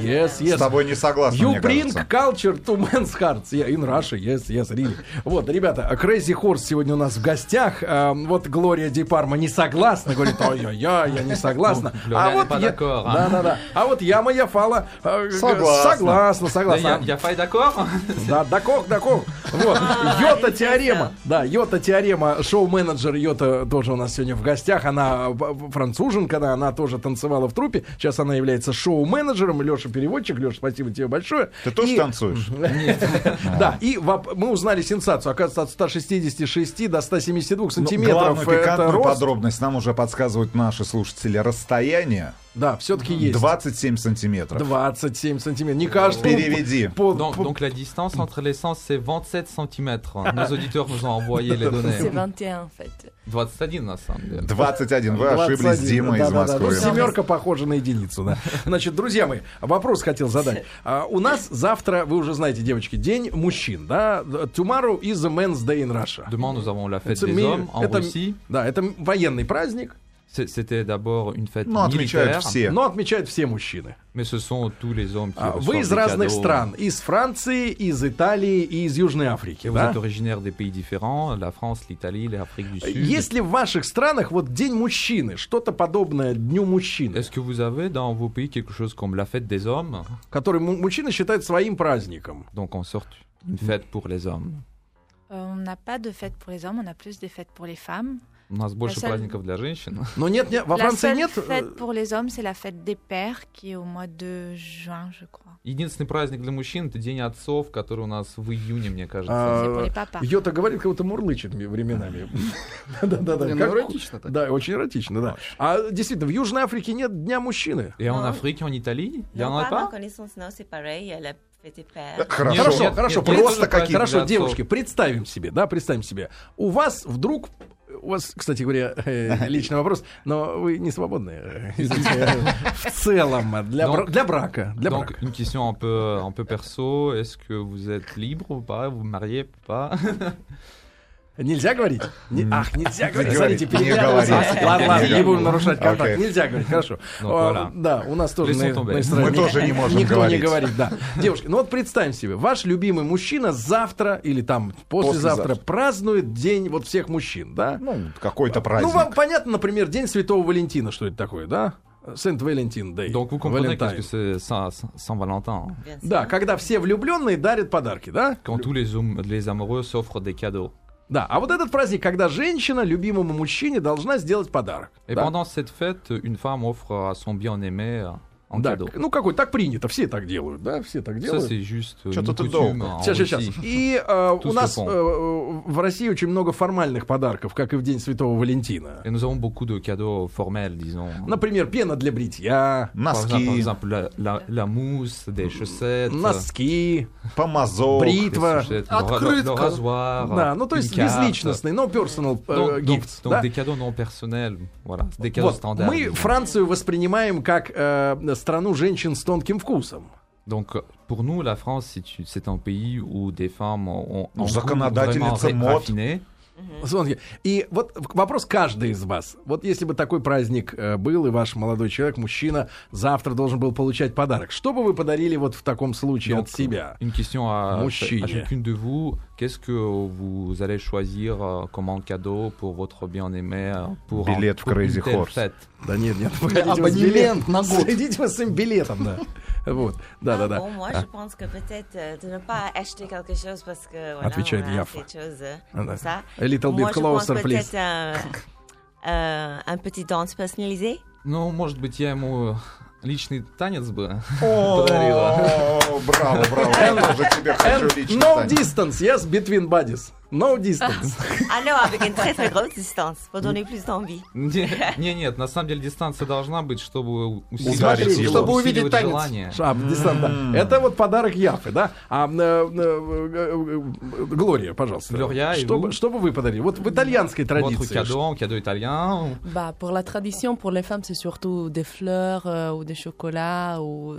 [SPEAKER 1] Yes, yes.
[SPEAKER 2] С тобой не согласен,
[SPEAKER 1] You
[SPEAKER 2] мне
[SPEAKER 1] bring
[SPEAKER 2] кажется.
[SPEAKER 1] culture to men's hearts. Yeah, in Russia, yes, yes, really. Вот, ребята, Crazy Horse сегодня у нас в гостях. А, Вот Глория Ди Парма не согласна, говорит, ой-ой-ой, я не согласна.
[SPEAKER 4] Ну,
[SPEAKER 1] А вот я...
[SPEAKER 4] d'accord, а?
[SPEAKER 1] Да-да-да. А вот я моя фала э,
[SPEAKER 2] Согласна.
[SPEAKER 1] согласна,
[SPEAKER 4] Да,
[SPEAKER 1] согласна.
[SPEAKER 4] я, фай d'accord?
[SPEAKER 1] Да, дакок, дакок. Вот. Йота теорема. Да, Йота теорема. Шоу-менеджер Йота тоже у нас сегодня в гостях. Она француженка, да, она тоже танцевала в трупе. Сейчас она является шоу-менеджером. Менеджером, Леша переводчик. Леша, спасибо тебе большое.
[SPEAKER 2] Ты тоже
[SPEAKER 1] И-
[SPEAKER 2] танцуешь? [laughs] [laughs]
[SPEAKER 1] Да, и мы узнали сенсацию. Оказывается, от 166 до 172 сантиметров.
[SPEAKER 2] Ну, Главную
[SPEAKER 1] это
[SPEAKER 2] пикантную подробность нам уже подсказывают наши слушатели. Расстояние
[SPEAKER 1] Да, все-таки есть.
[SPEAKER 2] 27 сантиметров.
[SPEAKER 1] 27 сантиметров. Не каждый.
[SPEAKER 2] Переведи.
[SPEAKER 1] по-
[SPEAKER 4] Donc,
[SPEAKER 1] по-
[SPEAKER 4] donc la distance entre les sens, c'est 27 cm. Nos auditeurs nous ont envoyé les [laughs]
[SPEAKER 5] C'est
[SPEAKER 4] données.
[SPEAKER 5] 21 en fait.
[SPEAKER 4] 21 на самом деле.
[SPEAKER 2] 21. Вы ошиблись,
[SPEAKER 1] 21,
[SPEAKER 2] Дима из
[SPEAKER 1] да-да-да.
[SPEAKER 2] Москвы.
[SPEAKER 1] Ну, семерка похожа на единицу, да. Значит, друзья мои, вопрос хотел задать. А, у нас завтра, вы уже знаете, девочки, день мужчин, да? Tomorrow is a Men's Day in Russia.
[SPEAKER 4] Demain, nous avons la fête
[SPEAKER 1] Это
[SPEAKER 4] des hommes en
[SPEAKER 1] это-
[SPEAKER 4] Russie.
[SPEAKER 1] Да, это военный праздник,
[SPEAKER 4] C'est- C'était d'abord une fête
[SPEAKER 2] Ну, отмечают
[SPEAKER 4] militaire,
[SPEAKER 2] все.
[SPEAKER 1] но отмечают все мужчины.
[SPEAKER 4] mais ce sont tous les hommes qui
[SPEAKER 1] А,
[SPEAKER 4] reçoivent
[SPEAKER 1] Вы из разных стран, из Франции, из Италии и из Южной Африки,
[SPEAKER 4] vous
[SPEAKER 1] да?
[SPEAKER 4] êtes originaire des pays différents, la France, l'Italie, l'Afrique du Sud.
[SPEAKER 1] Есть ли в ваших странах вот День мужчины, что-то подобное Дню мужчины,
[SPEAKER 4] Est-ce que vous avez dans vos pays quelque chose comme la fête des hommes
[SPEAKER 1] который му- мужчины считают своим праздником?
[SPEAKER 4] Donc en sorte une fête pour les hommes.
[SPEAKER 3] Euh, on n'a pas de fête pour les hommes, on a plus des fêtes pour les femmes.
[SPEAKER 4] У нас больше
[SPEAKER 3] seule-
[SPEAKER 4] праздников для женщин. [laughs]
[SPEAKER 1] Но нет, нет, во
[SPEAKER 3] la
[SPEAKER 1] Франции нет. э,
[SPEAKER 3] fête pour les hommes, c'est la fête des pères qui est au mois de juin, je crois.
[SPEAKER 4] Единственный праздник для мужчин это День отцов, который у нас в июне, мне кажется.
[SPEAKER 1] А. Йота говорит, как будто мурлычет ми- временами. [laughs] Да-да-да.
[SPEAKER 6] Не, ну,
[SPEAKER 1] как-
[SPEAKER 6] эротично так.
[SPEAKER 1] Да, очень эротично, да. А действительно, в Южной Африке нет Дня мужчины.
[SPEAKER 7] Pas connaissance, non, c'est pareil. La fête des pères.
[SPEAKER 2] Э, Хорошо.
[SPEAKER 1] Хорошо,
[SPEAKER 4] нет,
[SPEAKER 1] хорошо,
[SPEAKER 4] нет,
[SPEAKER 1] просто
[SPEAKER 4] праздник
[SPEAKER 1] Хорошо, девушки, представим себе, да, представим себе. У вас вдруг у вас, кстати говоря, [laughs] э, [laughs] личный вопрос, но вы не свободны, э, извините, в целом для,
[SPEAKER 4] Donc-
[SPEAKER 1] бра- для брака, для
[SPEAKER 4] Donc,
[SPEAKER 1] брака.
[SPEAKER 4] une question un peu, un peu perso. Est-ce que vous êtes libre ou pas Vous mariez ou pas [laughs]
[SPEAKER 1] Нельзя говорить? Не- ах, нельзя говорить. Смотрите,
[SPEAKER 2] говорить, не
[SPEAKER 1] переглядываться.
[SPEAKER 2] говорить.
[SPEAKER 1] Ладно, ладно,
[SPEAKER 2] Не
[SPEAKER 1] будем нарушать контакт. Нельзя говорить, хорошо.
[SPEAKER 4] Ну.
[SPEAKER 1] Да, у нас тоже
[SPEAKER 2] Мы тоже не можем
[SPEAKER 1] Никто
[SPEAKER 2] говорить.
[SPEAKER 1] не говорит, да. Девушки, ну вот представим себе, ваш любимый мужчина завтра или там послезавтра, празднует день вот всех мужчин, да?
[SPEAKER 2] Ну, какой-то
[SPEAKER 1] Ну,
[SPEAKER 2] праздник.
[SPEAKER 1] вам понятно, например, День Святого Валентина, что это такое, да? Сент-Валентин Дэй.
[SPEAKER 4] Donc vous comprenez que c'est Saint-
[SPEAKER 7] sûr.
[SPEAKER 1] Да, когда все влюбленные дарят подарки, да?
[SPEAKER 4] Quand tous les amoureux s'offrent des cadeaux.
[SPEAKER 1] Да, а вот этот праздник, когда женщина любимому мужчине должна сделать подарок.
[SPEAKER 4] Et
[SPEAKER 1] да?
[SPEAKER 4] pendant cette fête, une femme offre à son bien-aimé en
[SPEAKER 1] Да,
[SPEAKER 4] cadeau.
[SPEAKER 1] ну какой, так принято, все так делают, да, все так делают.
[SPEAKER 2] Что-то ты долго.
[SPEAKER 4] en
[SPEAKER 1] Сейчас, сейчас. И э, у нас э, в России очень много формальных подарков, как и в День Святого Валентина. Например, пена для бритья,
[SPEAKER 2] Носки,
[SPEAKER 1] носки,
[SPEAKER 2] помазок.
[SPEAKER 1] Бритва.
[SPEAKER 6] Открытка.
[SPEAKER 1] да, ну то есть безличностный, но personal э,
[SPEAKER 4] donc- donc
[SPEAKER 1] да?
[SPEAKER 4] des cadeaux non personnels, voilà, des cadeaux
[SPEAKER 1] Вот, мы. Францию воспринимаем как э, страну женщин с тонким вкусом.
[SPEAKER 4] Donc, pour nous, la France, c'est un pays où des femmes ont, ont
[SPEAKER 2] законодательница мод.
[SPEAKER 1] Смотрите, И вот вопрос каждый из вас. Вот если бы такой праздник э, был, и ваш молодой человек, мужчина, завтра должен был получать подарок, что бы вы подарили вот в таком случае
[SPEAKER 4] Donc,
[SPEAKER 1] от себя?
[SPEAKER 4] Une question à,
[SPEAKER 1] Мужчине.
[SPEAKER 4] à chacune de vous. Qu'est-ce que vous allez choisir euh, comme un cadeau pour votre bien-aimé euh, pour, un-
[SPEAKER 2] Billet в Crazy Horse.
[SPEAKER 4] fête
[SPEAKER 1] Да нет, нет, погодите,
[SPEAKER 6] Абонемент
[SPEAKER 1] билет-
[SPEAKER 6] на год.
[SPEAKER 1] Следите вы с своим билетом, да. Вот, да,
[SPEAKER 7] Ah
[SPEAKER 1] да, да.
[SPEAKER 7] Bon, moi, je pense que peut-être euh, de ne pas acheter quelque chose parce que voilà,
[SPEAKER 1] Отвечает Яфа.
[SPEAKER 7] euh,
[SPEAKER 1] Ah, little bit closer, please.
[SPEAKER 7] euh, un petit danse personnalisé.
[SPEAKER 4] Ну, может быть, я ему личный танец бы подарила.
[SPEAKER 2] Браво, браво. Я тоже тебе хочу лично.
[SPEAKER 1] no distance, yes, between bodies. No distance.
[SPEAKER 7] Non, avec une très très grosse distance pour donner plus d'envie.
[SPEAKER 4] Не, не, нет, на самом деле дистанция должна быть, чтобы
[SPEAKER 2] его.
[SPEAKER 6] Чтобы увидеть танец.
[SPEAKER 4] желание.
[SPEAKER 1] А, дистант, да. Это вот подарок Яфы, да? А э, э, Глория, пожалуйста.
[SPEAKER 4] Глория,
[SPEAKER 1] что, бы, что бы вы подарили? Вот в итальянской традиции.
[SPEAKER 4] cadeau, un cadeau italien.
[SPEAKER 5] Bah, pour la tradition, pour les femmes, c'est surtout des fleurs euh, ou des chocolats ou.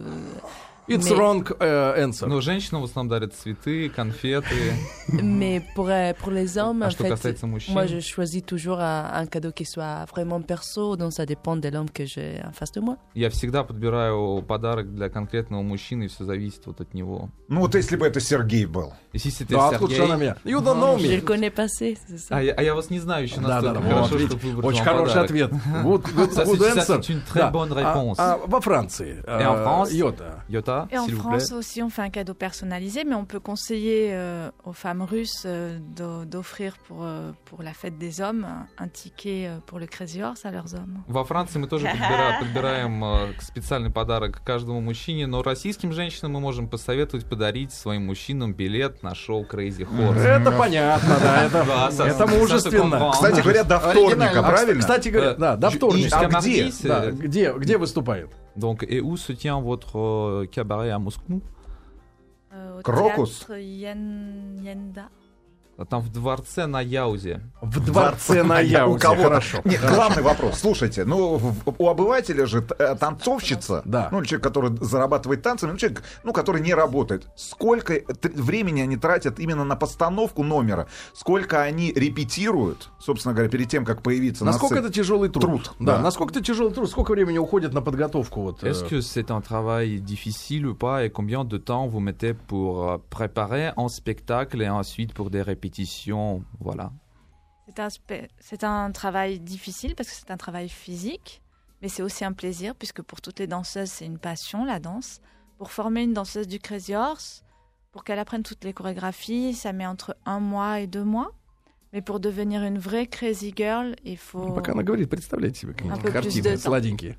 [SPEAKER 1] It's wrong э, answer.
[SPEAKER 4] Но женщинам в основном дарят цветы, конфеты.
[SPEAKER 5] mais pour, euh, pour les hommes,
[SPEAKER 4] А
[SPEAKER 5] en
[SPEAKER 4] что
[SPEAKER 5] fait,
[SPEAKER 4] касается мужчин,
[SPEAKER 5] moi, je choisis toujours un, un cadeau qui soit vraiment perso, donc ça dépend de l'homme que j'ai en face de moi.
[SPEAKER 4] я всегда подбираю подарок для конкретного мужчины, и все зависит вот от него.
[SPEAKER 2] Ну вот если бы это Сергей был.
[SPEAKER 4] И si c'était
[SPEAKER 1] Да, откуда же
[SPEAKER 4] Сергей...
[SPEAKER 1] она меня? You don't know
[SPEAKER 5] Je le
[SPEAKER 1] me.
[SPEAKER 5] connais pas assez, c'est ça.
[SPEAKER 4] А я, а я вас не знаю еще
[SPEAKER 1] Да, да,
[SPEAKER 4] настолько
[SPEAKER 1] да,
[SPEAKER 4] хорошо,
[SPEAKER 1] вот, видите,
[SPEAKER 4] чтобы выбрать
[SPEAKER 1] очень хороший
[SPEAKER 4] подарок.
[SPEAKER 1] ответ. [laughs] Good, good,
[SPEAKER 4] Ça,
[SPEAKER 1] good
[SPEAKER 4] c'est- ça,
[SPEAKER 1] answer.
[SPEAKER 4] c'est une très
[SPEAKER 1] Да.
[SPEAKER 4] bonne
[SPEAKER 1] А-
[SPEAKER 4] réponse.
[SPEAKER 1] А, во Франции.
[SPEAKER 4] Et en
[SPEAKER 1] э,
[SPEAKER 4] France?
[SPEAKER 1] Йота.
[SPEAKER 4] Йота, ça,
[SPEAKER 3] Et en
[SPEAKER 4] vous plaît.
[SPEAKER 3] France aussi, on fait un cadeau personnalisé, mais on peut conseiller euh, aux femmes russes euh, d'o- d'offrir pour, euh, pour la fête des hommes un, ticket euh, pour le Crazy Horse à leurs hommes.
[SPEAKER 4] Во Франции мы тоже подбира- [laughs] подбираем э, специальный подарок каждому мужчине, но российским женщинам мы можем посоветовать подарить своим мужчинам билет на шоу Crazy Horse.
[SPEAKER 1] Это понятно, да, [laughs] это,
[SPEAKER 4] Да,
[SPEAKER 1] это мужественно.
[SPEAKER 2] Кстати говоря, до вторника,
[SPEAKER 6] А,
[SPEAKER 2] правильно?
[SPEAKER 1] Кстати говоря,
[SPEAKER 4] Э,
[SPEAKER 1] да, до вторника.
[SPEAKER 2] а
[SPEAKER 1] Да, где, где выступает?
[SPEAKER 4] Donc, et où se tient votre euh, cabaret à Moscou?
[SPEAKER 3] Euh, au
[SPEAKER 2] Crocus.
[SPEAKER 3] théâtre Yen- Yenda.
[SPEAKER 4] Там в дворце на Яузе.
[SPEAKER 1] В дворце на
[SPEAKER 2] У
[SPEAKER 1] Яузе.
[SPEAKER 2] кого?
[SPEAKER 1] Хорошо.
[SPEAKER 2] Нет, главный вопрос. Слушайте, ну, у обывателя же э, танцовщица,
[SPEAKER 1] Да.
[SPEAKER 2] ну, человек, который зарабатывает танцами, ну, человек, ну, который не работает. Сколько времени они тратят именно на постановку номера? Сколько они репетируют, собственно говоря, перед тем, как появиться
[SPEAKER 1] Насколько
[SPEAKER 2] на
[SPEAKER 1] это тяжелый труд?
[SPEAKER 2] Труд,
[SPEAKER 1] Да.
[SPEAKER 2] да.
[SPEAKER 1] Насколько это тяжелый труд? Сколько времени уходит на подготовку? Вот, э,
[SPEAKER 4] Est-ce que c'est un travail difficile ou pas et combien de temps vous mettez pour euh, préparer un spectacle et ensuite pour des répétitions Voilà.
[SPEAKER 3] C'est un, spé- c'est un travail difficile parce que c'est un travail physique, mais c'est aussi un plaisir puisque pour toutes les danseuses, c'est une passion, la danse. Pour former une danseuse du Crazy Horse, pour qu'elle apprenne toutes les chorégraphies, ça met entre un mois et deux mois. Mais pour devenir une vraie Crazy Girl, il faut...
[SPEAKER 1] Ну, Пока она говорит, представляете себе
[SPEAKER 3] Un
[SPEAKER 1] какие-нибудь
[SPEAKER 3] peu plus
[SPEAKER 1] картины
[SPEAKER 3] de temps.
[SPEAKER 1] сладенькие.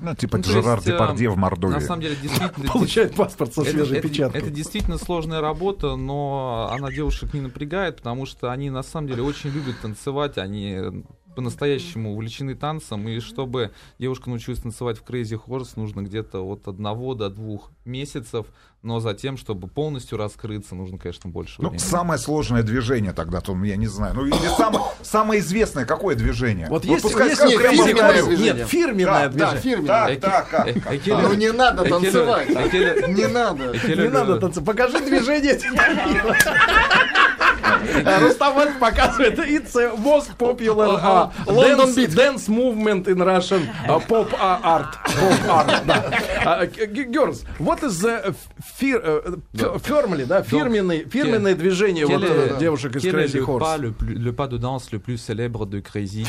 [SPEAKER 2] Ну, типа
[SPEAKER 4] Ну,
[SPEAKER 2] Жерар
[SPEAKER 4] есть, э,
[SPEAKER 2] Депардье в
[SPEAKER 4] На
[SPEAKER 2] Мордовии.
[SPEAKER 4] самом деле, действительно... [laughs]
[SPEAKER 1] Получает паспорт со свежей
[SPEAKER 4] это,
[SPEAKER 1] печаткой.
[SPEAKER 4] это действительно сложная работа, но она девушек не напрягает, потому что они на самом деле очень любят танцевать, они по-настоящему увлечены танцем, и чтобы девушка научилась танцевать в Crazy Horse, нужно где-то от одного до двух месяцев, но затем, чтобы полностью раскрыться, нужно, конечно, больше
[SPEAKER 2] Ну,
[SPEAKER 4] времени.
[SPEAKER 2] самое сложное движение тогда, то, я не знаю. Ну, или [coughs] самое, самое известное какое движение?
[SPEAKER 1] Вот есть,
[SPEAKER 2] пускай
[SPEAKER 1] есть
[SPEAKER 2] скажут,
[SPEAKER 6] нет, фирменное движение.
[SPEAKER 1] Нет, фирменное
[SPEAKER 2] Да,
[SPEAKER 6] Да,
[SPEAKER 1] движение.
[SPEAKER 6] фирменный.
[SPEAKER 2] Так,
[SPEAKER 4] Эки-
[SPEAKER 2] так, как?
[SPEAKER 6] Ну не надо танцевать. Не надо.
[SPEAKER 1] Не надо танцевать. Покажи движение. [laughs] Рустамат показывает It's a most popular uh,
[SPEAKER 6] London
[SPEAKER 1] dance, dance movement in Russian uh, pop uh, art. Pop art, да. Uh, g- girls, what is the fir, uh, f- firmly, да, фирменный, фирменное движение вот э, девушек из Crazy Horse?
[SPEAKER 4] le, pas de danse le plus célèbre de Crazy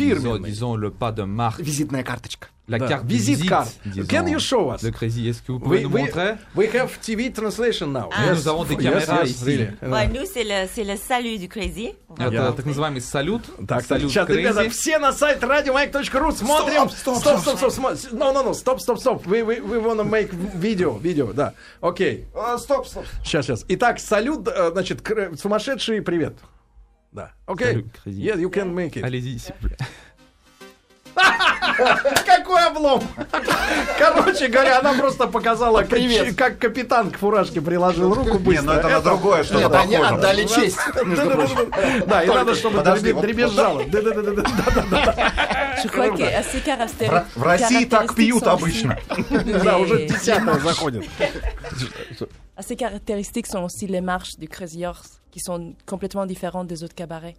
[SPEAKER 4] disons le pas de marque,
[SPEAKER 6] Визитная карточка.
[SPEAKER 4] La carte
[SPEAKER 1] visite
[SPEAKER 4] visite,
[SPEAKER 1] card.
[SPEAKER 4] disons,
[SPEAKER 1] Can you show us?
[SPEAKER 4] de Crazy. Est-ce que vous pouvez
[SPEAKER 1] We,
[SPEAKER 4] nous
[SPEAKER 1] we,
[SPEAKER 4] montrer
[SPEAKER 1] we have TV translation now.
[SPEAKER 7] Ah.
[SPEAKER 4] Nous avons des
[SPEAKER 1] Yes,
[SPEAKER 4] caméras
[SPEAKER 1] yes,
[SPEAKER 4] ici.
[SPEAKER 1] really.
[SPEAKER 7] Ouais, nous, c'est le, c'est le salut du Crazy.
[SPEAKER 4] Это
[SPEAKER 1] Я-
[SPEAKER 4] так называемый салют.
[SPEAKER 1] Так,
[SPEAKER 4] салют
[SPEAKER 1] сейчас, ребята,
[SPEAKER 4] Crazy.
[SPEAKER 1] все на сайт радиомайк.ру смотрим.
[SPEAKER 2] Стоп,
[SPEAKER 1] стоп, стоп, стоп, стоп. No, no, no, стоп, стоп, стоп. We, we, we wanna make video, видео, да. Окей.
[SPEAKER 2] А, Стоп, стоп.
[SPEAKER 1] Сейчас, сейчас. Итак, салют, э, значит, сумасшедший привет. Да. Окей.
[SPEAKER 4] Crazy.
[SPEAKER 1] Yeah, you can make it.
[SPEAKER 4] Allez-y, s'il vous plaît. [laughs]
[SPEAKER 1] Какой облом! Короче говоря, она просто показала, как, капитан к фуражке приложил руку быстро.
[SPEAKER 2] Не, ну это на другое что-то
[SPEAKER 6] Нет, они
[SPEAKER 2] похоже.
[SPEAKER 6] отдали честь.
[SPEAKER 1] Да, и надо, чтобы дребезжало.
[SPEAKER 2] В, в России так пьют обычно.
[SPEAKER 1] Да, уже десятая заходит.
[SPEAKER 5] Assez caractéristiques sont aussi les marches du Crazy Horse, qui sont complètement différentes des autres cabarets.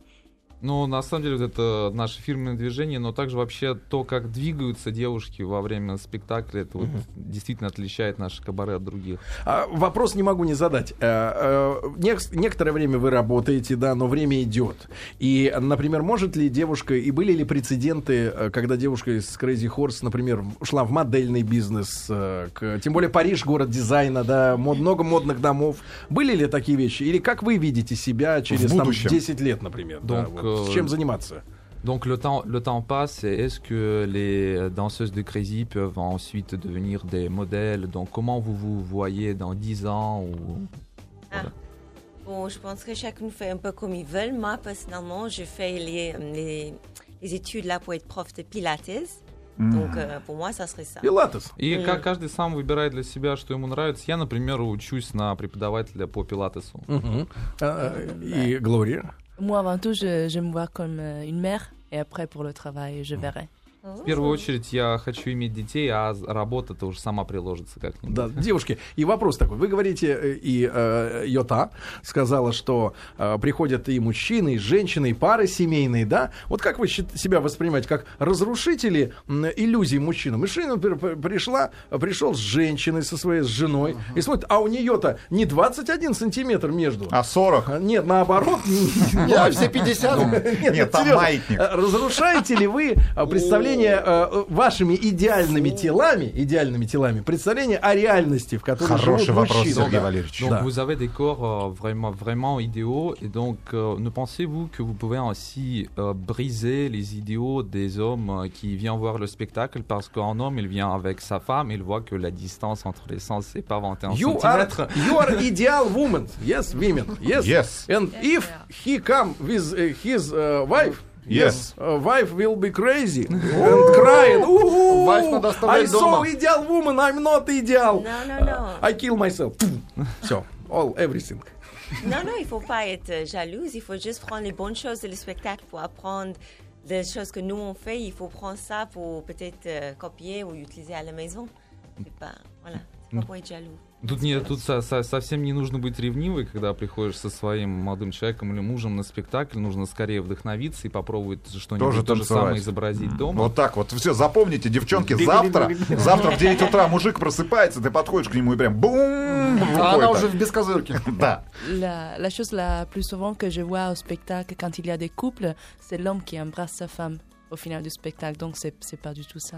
[SPEAKER 4] Ну, на самом деле, вот это наше фирменное движение, но также вообще то, как двигаются девушки во время спектакля, это вот действительно отличает наше кабаре от других.
[SPEAKER 1] А, вопрос не могу не задать. Э, э, нек- некоторое время вы работаете, да, но время идет. И, например, может ли девушка, и были ли прецеденты, э, когда девушка из Crazy Horse, например, шла в модельный бизнес, э, к- тем более Париж, город дизайна, да, мод- много модных домов. Были ли такие вещи? Или как вы видите себя через там,
[SPEAKER 2] будущем.
[SPEAKER 1] 10 лет, например? Да,
[SPEAKER 4] Donc,
[SPEAKER 1] вот. С
[SPEAKER 4] э,
[SPEAKER 1] чем заниматься?
[SPEAKER 4] Donc le temps, le temps passe et est-ce que les danseuses de Crazy peuvent ensuite devenir des modèles Donc comment vous vous voyez dans 10 ans ou...
[SPEAKER 7] Bon, je pense que chacun fait un peu comme ils veulent. Moi, personnellement, je fais les, les, les études là pour être prof de Pilates. Donc, euh, pour moi, ça serait ça.
[SPEAKER 1] Пилатес.
[SPEAKER 4] И
[SPEAKER 7] Мгм.
[SPEAKER 4] как каждый сам выбирает для себя, что ему нравится. Я, например, учусь на преподавателя по пилатесу.
[SPEAKER 1] Мгм. А, э, И Глория.
[SPEAKER 5] Moi, avant tout, je, je me vois comme euh, une mère, et après, pour le travail, je verrai.
[SPEAKER 4] В первую очередь я хочу иметь детей, а работа-то уже сама приложится как-нибудь.
[SPEAKER 1] Да, девушки, и вопрос такой. Вы говорите, э, и э, Йота сказала, что э, приходят и мужчины, и женщины, и пары семейные, да? Вот как вы себя воспринимаете? Как разрушители иллюзий мужчины? Мужчина например, пришла, пришел с женщиной, со своей с женой, и смотрит, а у нее-то не 21 сантиметр между.
[SPEAKER 2] А 40?
[SPEAKER 1] А, Нет, наоборот.
[SPEAKER 6] Не, а все 50.
[SPEAKER 1] Нет,
[SPEAKER 2] там маятник.
[SPEAKER 1] Разрушаете ли вы э, представление представление э, вашими идеальными телами, идеальными телами, представление о реальности, в которой
[SPEAKER 2] Хороший
[SPEAKER 1] живут
[SPEAKER 2] вопрос,
[SPEAKER 1] мужчины.
[SPEAKER 2] Сергей
[SPEAKER 1] Да.
[SPEAKER 2] Валерьевич.
[SPEAKER 4] Donc
[SPEAKER 1] Да.
[SPEAKER 4] vous avez des corps euh, vraiment, vraiment idéaux et donc euh, ne pensez-vous que vous pouvez ainsi euh, briser les idéaux des hommes euh, qui viennent voir le spectacle parce qu'un homme il vient avec sa femme il voit que la distance entre les sens c'est pas 21
[SPEAKER 1] You are,
[SPEAKER 4] centimètres.
[SPEAKER 1] you are ideal woman. Yes, women. Yes.
[SPEAKER 2] Yes.
[SPEAKER 1] And if he come with uh, his uh, wife,
[SPEAKER 2] Yes.
[SPEAKER 1] Uh, wife will be crazy [laughs] and crying. I saw ideal woman, I'm not ideal.
[SPEAKER 7] Non, non, non.
[SPEAKER 1] Uh, I kill myself. [laughs] So, all, everything.
[SPEAKER 7] Non, non, il faut pas être euh, jalouse. Il faut juste prendre les bonnes choses du spectacle pour apprendre des choses que nous on fait. Il faut prendre ça pour peut-être euh, copier ou utiliser à la maison. C'est pas, voilà, pas pour être jaloux.
[SPEAKER 4] Тут, не, тут со- со- совсем не нужно быть ревнивой, когда приходишь со своим молодым человеком или мужем на спектакль, нужно скорее вдохновиться и попробовать что-нибудь
[SPEAKER 2] Тоже
[SPEAKER 4] то же самое изобразить дома.
[SPEAKER 2] Вот так вот. Все, запомните, девчонки, завтра, завтра в 9 утра мужик просыпается, ты подходишь к нему и прям бум!
[SPEAKER 6] А она уже в бескозырке. [laughs]
[SPEAKER 2] Да.
[SPEAKER 5] La, la chose la plus souvent que je vois au spectacle quand il y a des couples, c'est l'homme qui embrasse sa femme au final du spectacle. Donc c'est c'est pas du tout ça.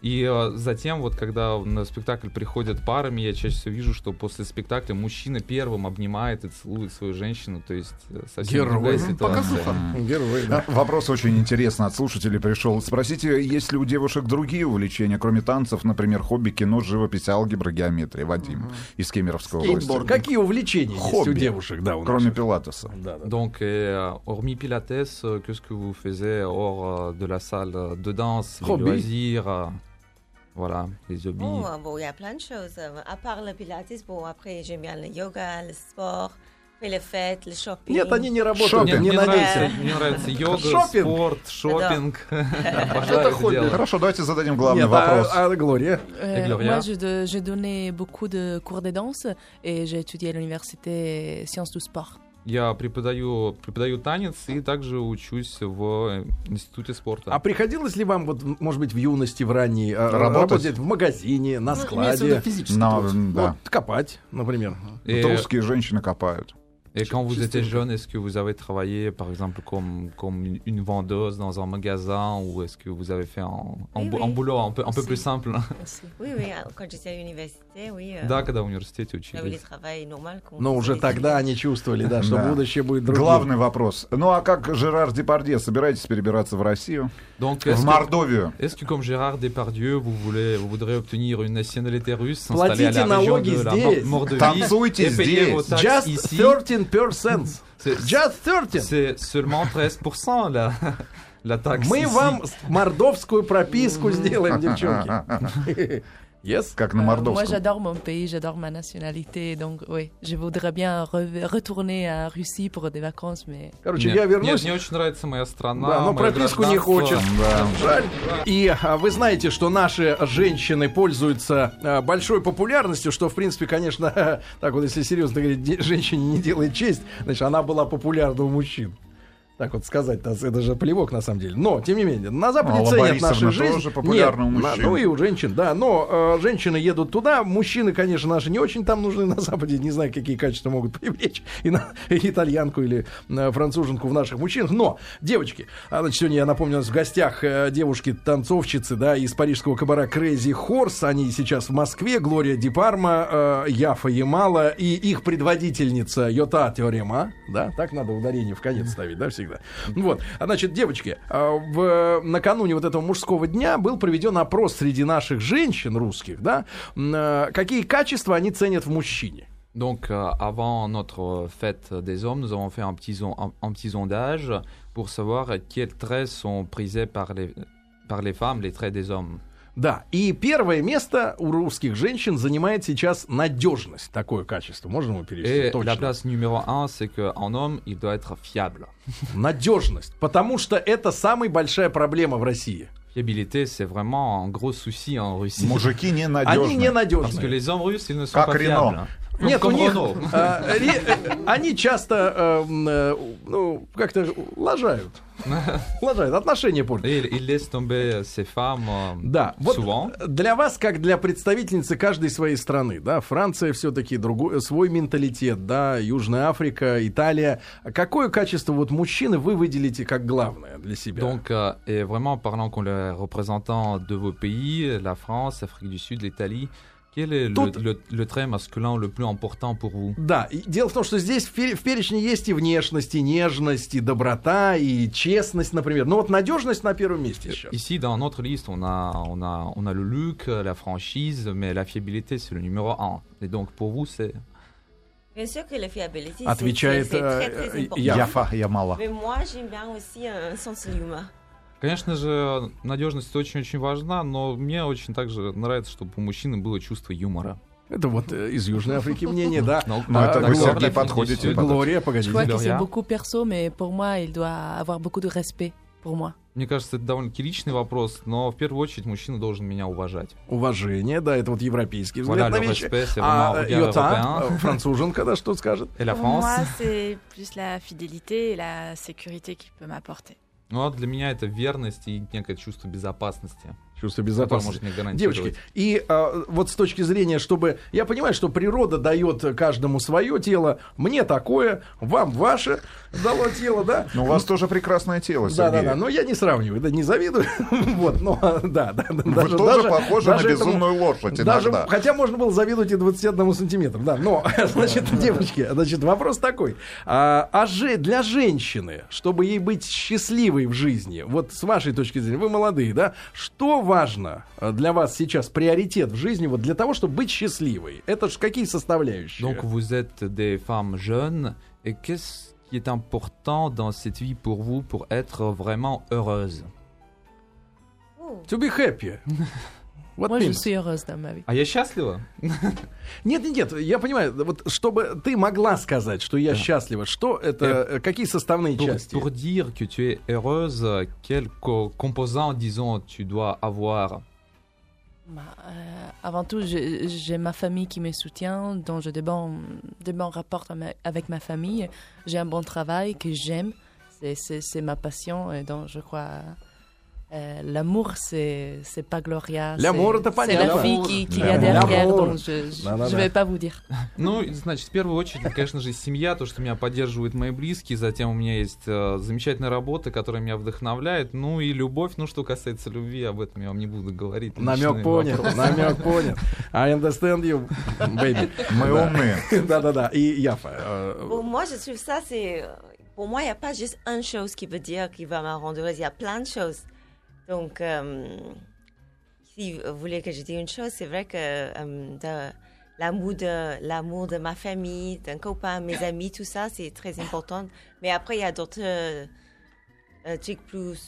[SPEAKER 4] И э, затем, вот когда на спектакль приходят парами, я чаще всего вижу, что после спектакля мужчина первым обнимает и целует свою женщину, то есть э, совсем
[SPEAKER 1] Герой.
[SPEAKER 4] другая ситуация.
[SPEAKER 1] Герой, да.
[SPEAKER 2] А, Вопрос очень интересный от слушателей пришел. Спросите, есть ли у девушек другие увлечения, кроме танцев, например, хобби, кино, живопись, алгебра, геометрия? Вадим из Кемеровской области.
[SPEAKER 6] Скейтборд.
[SPEAKER 1] Какие увлечения есть у
[SPEAKER 2] Хобби.
[SPEAKER 1] девушек, да, у
[SPEAKER 2] Кроме
[SPEAKER 1] наших?
[SPEAKER 2] пилатеса.
[SPEAKER 1] Да, да.
[SPEAKER 4] Donc, euh, hormis Pilates, euh, qu'est-ce que vous faisiez hors euh, de la salle euh, de danse,
[SPEAKER 1] Hobby.
[SPEAKER 4] loisirs, voilà, les hobbies
[SPEAKER 7] Oh, euh, bon, il y a plein de choses. Euh, À part le pilates, bon, après, j'aime bien le yoga, le sport, puis les fêtes, le shopping.
[SPEAKER 1] Нет, они не работают,
[SPEAKER 2] Шопинг.
[SPEAKER 1] не
[SPEAKER 4] мне, нравится,
[SPEAKER 1] надейся.
[SPEAKER 4] мне нравится йога,
[SPEAKER 1] Шопинг.
[SPEAKER 4] спорт, шопинг. [laughs] Обожаю
[SPEAKER 6] Это
[SPEAKER 4] это
[SPEAKER 6] хобби.
[SPEAKER 4] делать.
[SPEAKER 2] Хорошо, давайте зададим главный
[SPEAKER 1] Нет,
[SPEAKER 2] вопрос.
[SPEAKER 1] а, а Глория?
[SPEAKER 5] Euh,
[SPEAKER 4] Gloria
[SPEAKER 5] moi, je de- j'ai donné beaucoup de cours de danse et j'ai étudié à l'université sciences du sport.
[SPEAKER 4] Я преподаю, преподаю танец и также учусь в э, институте спорта.
[SPEAKER 1] А приходилось ли вам, вот, может быть, в юности, в ранней, а,
[SPEAKER 2] Работать?
[SPEAKER 1] работать в магазине, на
[SPEAKER 6] Ну, имеется в виду
[SPEAKER 1] складе,
[SPEAKER 6] физически.
[SPEAKER 2] На- да.
[SPEAKER 1] вот, копать, например?
[SPEAKER 4] Et,
[SPEAKER 2] Вот русские женщины копают.
[SPEAKER 4] Et quand vous étiez
[SPEAKER 6] une-
[SPEAKER 4] jeune, est-ce que vous avez travaillé, par exemple, comme, comme une- vendeuse dans un magasin ou est-ce que vous avez fait un, un,
[SPEAKER 7] Oui, oui.
[SPEAKER 4] un boulot un peu, un peu plus simple
[SPEAKER 5] Aussi.
[SPEAKER 7] Oui, oui, euh, quand j'étais à l'université, oui. euh,
[SPEAKER 4] Да, когда в университете учились.
[SPEAKER 1] Но уже тогда они чувствовали, да, что
[SPEAKER 2] Да.
[SPEAKER 1] будущее будет другим.
[SPEAKER 2] Главный вопрос. Ну а как Жерар Депардье, собираетесь перебираться в Россию?
[SPEAKER 4] Donc,
[SPEAKER 2] В Мордовию?
[SPEAKER 4] est-ce que comme Gérard Depardieu, vous, voulez, vous voudrez obtenir une nationalité russe, s'installer à
[SPEAKER 1] Платите
[SPEAKER 4] la région
[SPEAKER 1] налоги
[SPEAKER 4] de la Mordovie
[SPEAKER 2] Танцуйте здесь.
[SPEAKER 4] vos taxes
[SPEAKER 1] Just
[SPEAKER 4] ici
[SPEAKER 1] 13%.
[SPEAKER 4] C'est-
[SPEAKER 1] Just 13.
[SPEAKER 4] C'est seulement 13% la, la taxe
[SPEAKER 1] Мы
[SPEAKER 4] ici.
[SPEAKER 1] вам мордовскую прописку сделаем, девчонки. [laughs] Yes?
[SPEAKER 2] Как на
[SPEAKER 5] Euh, moi,
[SPEAKER 2] мордовском.
[SPEAKER 5] j'adore mon pays, j'adore ma nationalité. Donc, oui, je voudrais bien re- retourner en Russie pour des vacances, mais
[SPEAKER 1] Короче,
[SPEAKER 4] Нет,
[SPEAKER 1] я
[SPEAKER 4] нет,
[SPEAKER 1] вернусь.
[SPEAKER 4] мне очень нравится моя страна.
[SPEAKER 1] Да, но прописку не хочет.
[SPEAKER 2] Да.
[SPEAKER 1] Жаль. И а, вы знаете, что наши женщины пользуются а, большой популярностью, что, в принципе, конечно, [laughs] так вот, если серьезно говорить, женщине не делает честь, значит, она была популярна у мужчин. Так вот сказать, это же плевок на самом деле. Но, тем не менее, на Западе
[SPEAKER 2] Алла
[SPEAKER 1] ценят
[SPEAKER 2] Борисовна
[SPEAKER 1] наши жизни.
[SPEAKER 2] тоже популярна у
[SPEAKER 1] Нет, на-
[SPEAKER 2] мужчин.
[SPEAKER 1] Ну и у женщин, да. Но э, женщины едут туда, мужчины, конечно, наши не очень там нужны [laughs] на Западе. Не знаю, какие качества могут привлечь и на, [laughs] итальянку или э, француженку в наших мужчинах. Но, девочки, а, значит, сегодня я напомню, у нас в гостях э, девушки-танцовщицы, да, из парижского кабара Crazy Horse. Они сейчас в Москве. Глория Дипарма, э, Яфа Ямала и их предводительница Йота Теорема. Да, так надо ударение в конец ставить, да, всегда. Вот. А, значит, девочки, а, в, накануне вот этого мужского дня был проведен опрос среди наших женщин русских, да, э, какие качества они ценят в мужчине.
[SPEAKER 4] Donc, euh, avant notre fête des hommes, nous avons fait un petit, un, un petit sondage pour savoir quels traits sont prisés par les, par les femmes, les traits des hommes.
[SPEAKER 1] Да, и первое место у русских женщин занимает сейчас надежность. Такое качество. Можно его перевести?
[SPEAKER 4] Et
[SPEAKER 1] Точно.
[SPEAKER 4] la place numéro un, c'est qu'un homme, il doit être fiable.
[SPEAKER 1] Надежность. Потому что это самая большая проблема в России.
[SPEAKER 4] Fiabilité, c'est vraiment un gros souci en Russie.
[SPEAKER 2] Мужики
[SPEAKER 1] Они
[SPEAKER 2] ненадежны.
[SPEAKER 4] Parce que
[SPEAKER 1] ненадежны.
[SPEAKER 4] les hommes russes, ils ne sont
[SPEAKER 2] Как
[SPEAKER 4] pas
[SPEAKER 2] Рено.
[SPEAKER 4] fiables.
[SPEAKER 1] Нет, у них,
[SPEAKER 4] Renault.
[SPEAKER 1] э, э, они часто, э, м, э, ну, как-то лажают. Лажают, отношения портят.
[SPEAKER 4] Euh,
[SPEAKER 1] Да, вот для вас, как для представительницы каждой своей страны, да, Франция все-таки другой, свой менталитет, да, Южная Африка, Италия. Какое качество вот мужчины вы выделите как главное для себя.
[SPEAKER 4] Donc, euh, et vraiment, parlant comme les représentants de vos pays, la France, l'Afrique du Sud, l'Italie, quel est le,
[SPEAKER 1] Тут-
[SPEAKER 4] le- le trait masculin le plus important pour vous
[SPEAKER 1] Да, и дело в том, что здесь в, пер- в перечне есть и внешность, и нежность, и доброта, и честность, например. Но вот надежность на первом месте сейчас.
[SPEAKER 4] Ici, dans notre liste, on a, on a, on a le look, la franchise, mais la fiabilité, c'est le numéro un. Et donc, pour vous, c'est...
[SPEAKER 7] Bien sûr que la fiabilité, c'est-
[SPEAKER 1] Отвечает э, э.
[SPEAKER 2] Яфа, Ямала.
[SPEAKER 7] Mais moi, j'aime bien aussi un sens de l'humour.
[SPEAKER 4] Конечно же, надежность очень-очень важна, но мне очень также нравится, чтобы у мужчины было чувство юмора.
[SPEAKER 1] Это вот э, из Южной Африки мнение, да.
[SPEAKER 4] Ну,
[SPEAKER 2] Ну, это
[SPEAKER 1] А,
[SPEAKER 2] вы, Сергей, подходите. под это.
[SPEAKER 1] Глория, погодите.
[SPEAKER 4] Мне кажется, это довольно-таки личный вопрос, но в первую очередь мужчина должен меня уважать.
[SPEAKER 1] Уважение, да, это вот европейский взгляд
[SPEAKER 4] Voilà,
[SPEAKER 1] на вещи. А э, Йота, э, француженка, да, что скажет?
[SPEAKER 3] Pour
[SPEAKER 4] France
[SPEAKER 3] moi, c'est plus la fidélité et la sécurité qu'il peut m'apporter.
[SPEAKER 4] Ну, а для меня это верность и некое чувство безопасности,
[SPEAKER 1] Чувство безопасности.
[SPEAKER 4] может гарантировать.
[SPEAKER 1] Девочки, и а, вот с точки зрения, чтобы... Я понимаю, что природа дает каждому свое тело. Мне такое, вам ваше дало тело, да?
[SPEAKER 2] Ну, у вас тоже прекрасное тело,
[SPEAKER 1] Да, да,
[SPEAKER 2] Сергей.
[SPEAKER 1] да, но я не сравниваю, да, не завидую. [laughs] Вот, но да, да, да.
[SPEAKER 2] Вы тоже похожи на
[SPEAKER 1] даже этому-
[SPEAKER 2] безумную лошадь
[SPEAKER 1] Даже,
[SPEAKER 2] иногда.
[SPEAKER 1] хотя можно было завидовать и 21 сантиметру, да. Но, [laughs] значит, девочки, значит, вопрос такой. А, а же для женщины, чтобы ей быть счастливой в жизни, вот с вашей точки зрения, вы молодые, да, что важно а, для вас сейчас, приоритет в жизни, вот для того, чтобы быть счастливой? Это же какие составляющие?
[SPEAKER 4] Donc vous êtes des femmes jeunes, et qu'est-ce qui est important dans cette vie pour vous pour être vraiment heureuse
[SPEAKER 1] To be happy. What
[SPEAKER 5] Moi, je
[SPEAKER 1] means?
[SPEAKER 5] suis heureuse dans ma vie.
[SPEAKER 4] А я счастлива?
[SPEAKER 1] Нет, нет, нет, я понимаю, вот чтобы ты могла сказать, что я счастлива, что это, э, какие составные
[SPEAKER 4] Pour,
[SPEAKER 1] части?
[SPEAKER 4] pour dire que tu es heureuse, quels co- composants, disons, tu dois avoir
[SPEAKER 5] Bah, euh, avant tout, je- j'ai ma famille qui me soutient, dont j'ai de bons, de bons rapports ama- avec ma famille. J'ai un bon travail que j'aime. C'est- C'est c'est ma passion. Et donc, je crois. euh, L'amour, c'est c'est pas Gloria.
[SPEAKER 1] L'amour,
[SPEAKER 5] c'est-
[SPEAKER 1] это
[SPEAKER 5] C'est
[SPEAKER 1] понятно.
[SPEAKER 5] la fille qui, qui y a
[SPEAKER 2] L'amour.
[SPEAKER 5] derrière, donc je je-
[SPEAKER 1] Да-да-да.
[SPEAKER 5] je vais pas vous dire. [laughs]
[SPEAKER 4] Ну, значит, в первую очередь, конечно же, семья, то, что меня поддерживают мои близкие, затем у меня есть э, замечательная работа, которая меня вдохновляет, ну и любовь, ну, что касается любви, об этом я вам не буду говорить.
[SPEAKER 1] Намек понят, намек понят. I understand you, baby.
[SPEAKER 2] Мы
[SPEAKER 1] Да.
[SPEAKER 2] умные. [laughs]
[SPEAKER 1] Да-да-да, и Яфа. э,
[SPEAKER 7] Pour moi, je trouve ça, c'est. Pour moi, il n'y a pas juste une chose qui veut dire qui va me rendre heureuse. Il y a plein de choses. Donc, euh, si vous voulez que je dise une chose, c'est vrai que euh, l'amour de, l'amour de ma famille, d'un copain, mes amis, tout ça, c'est très important. Mais après, il y a d'autres euh, euh, trucs plus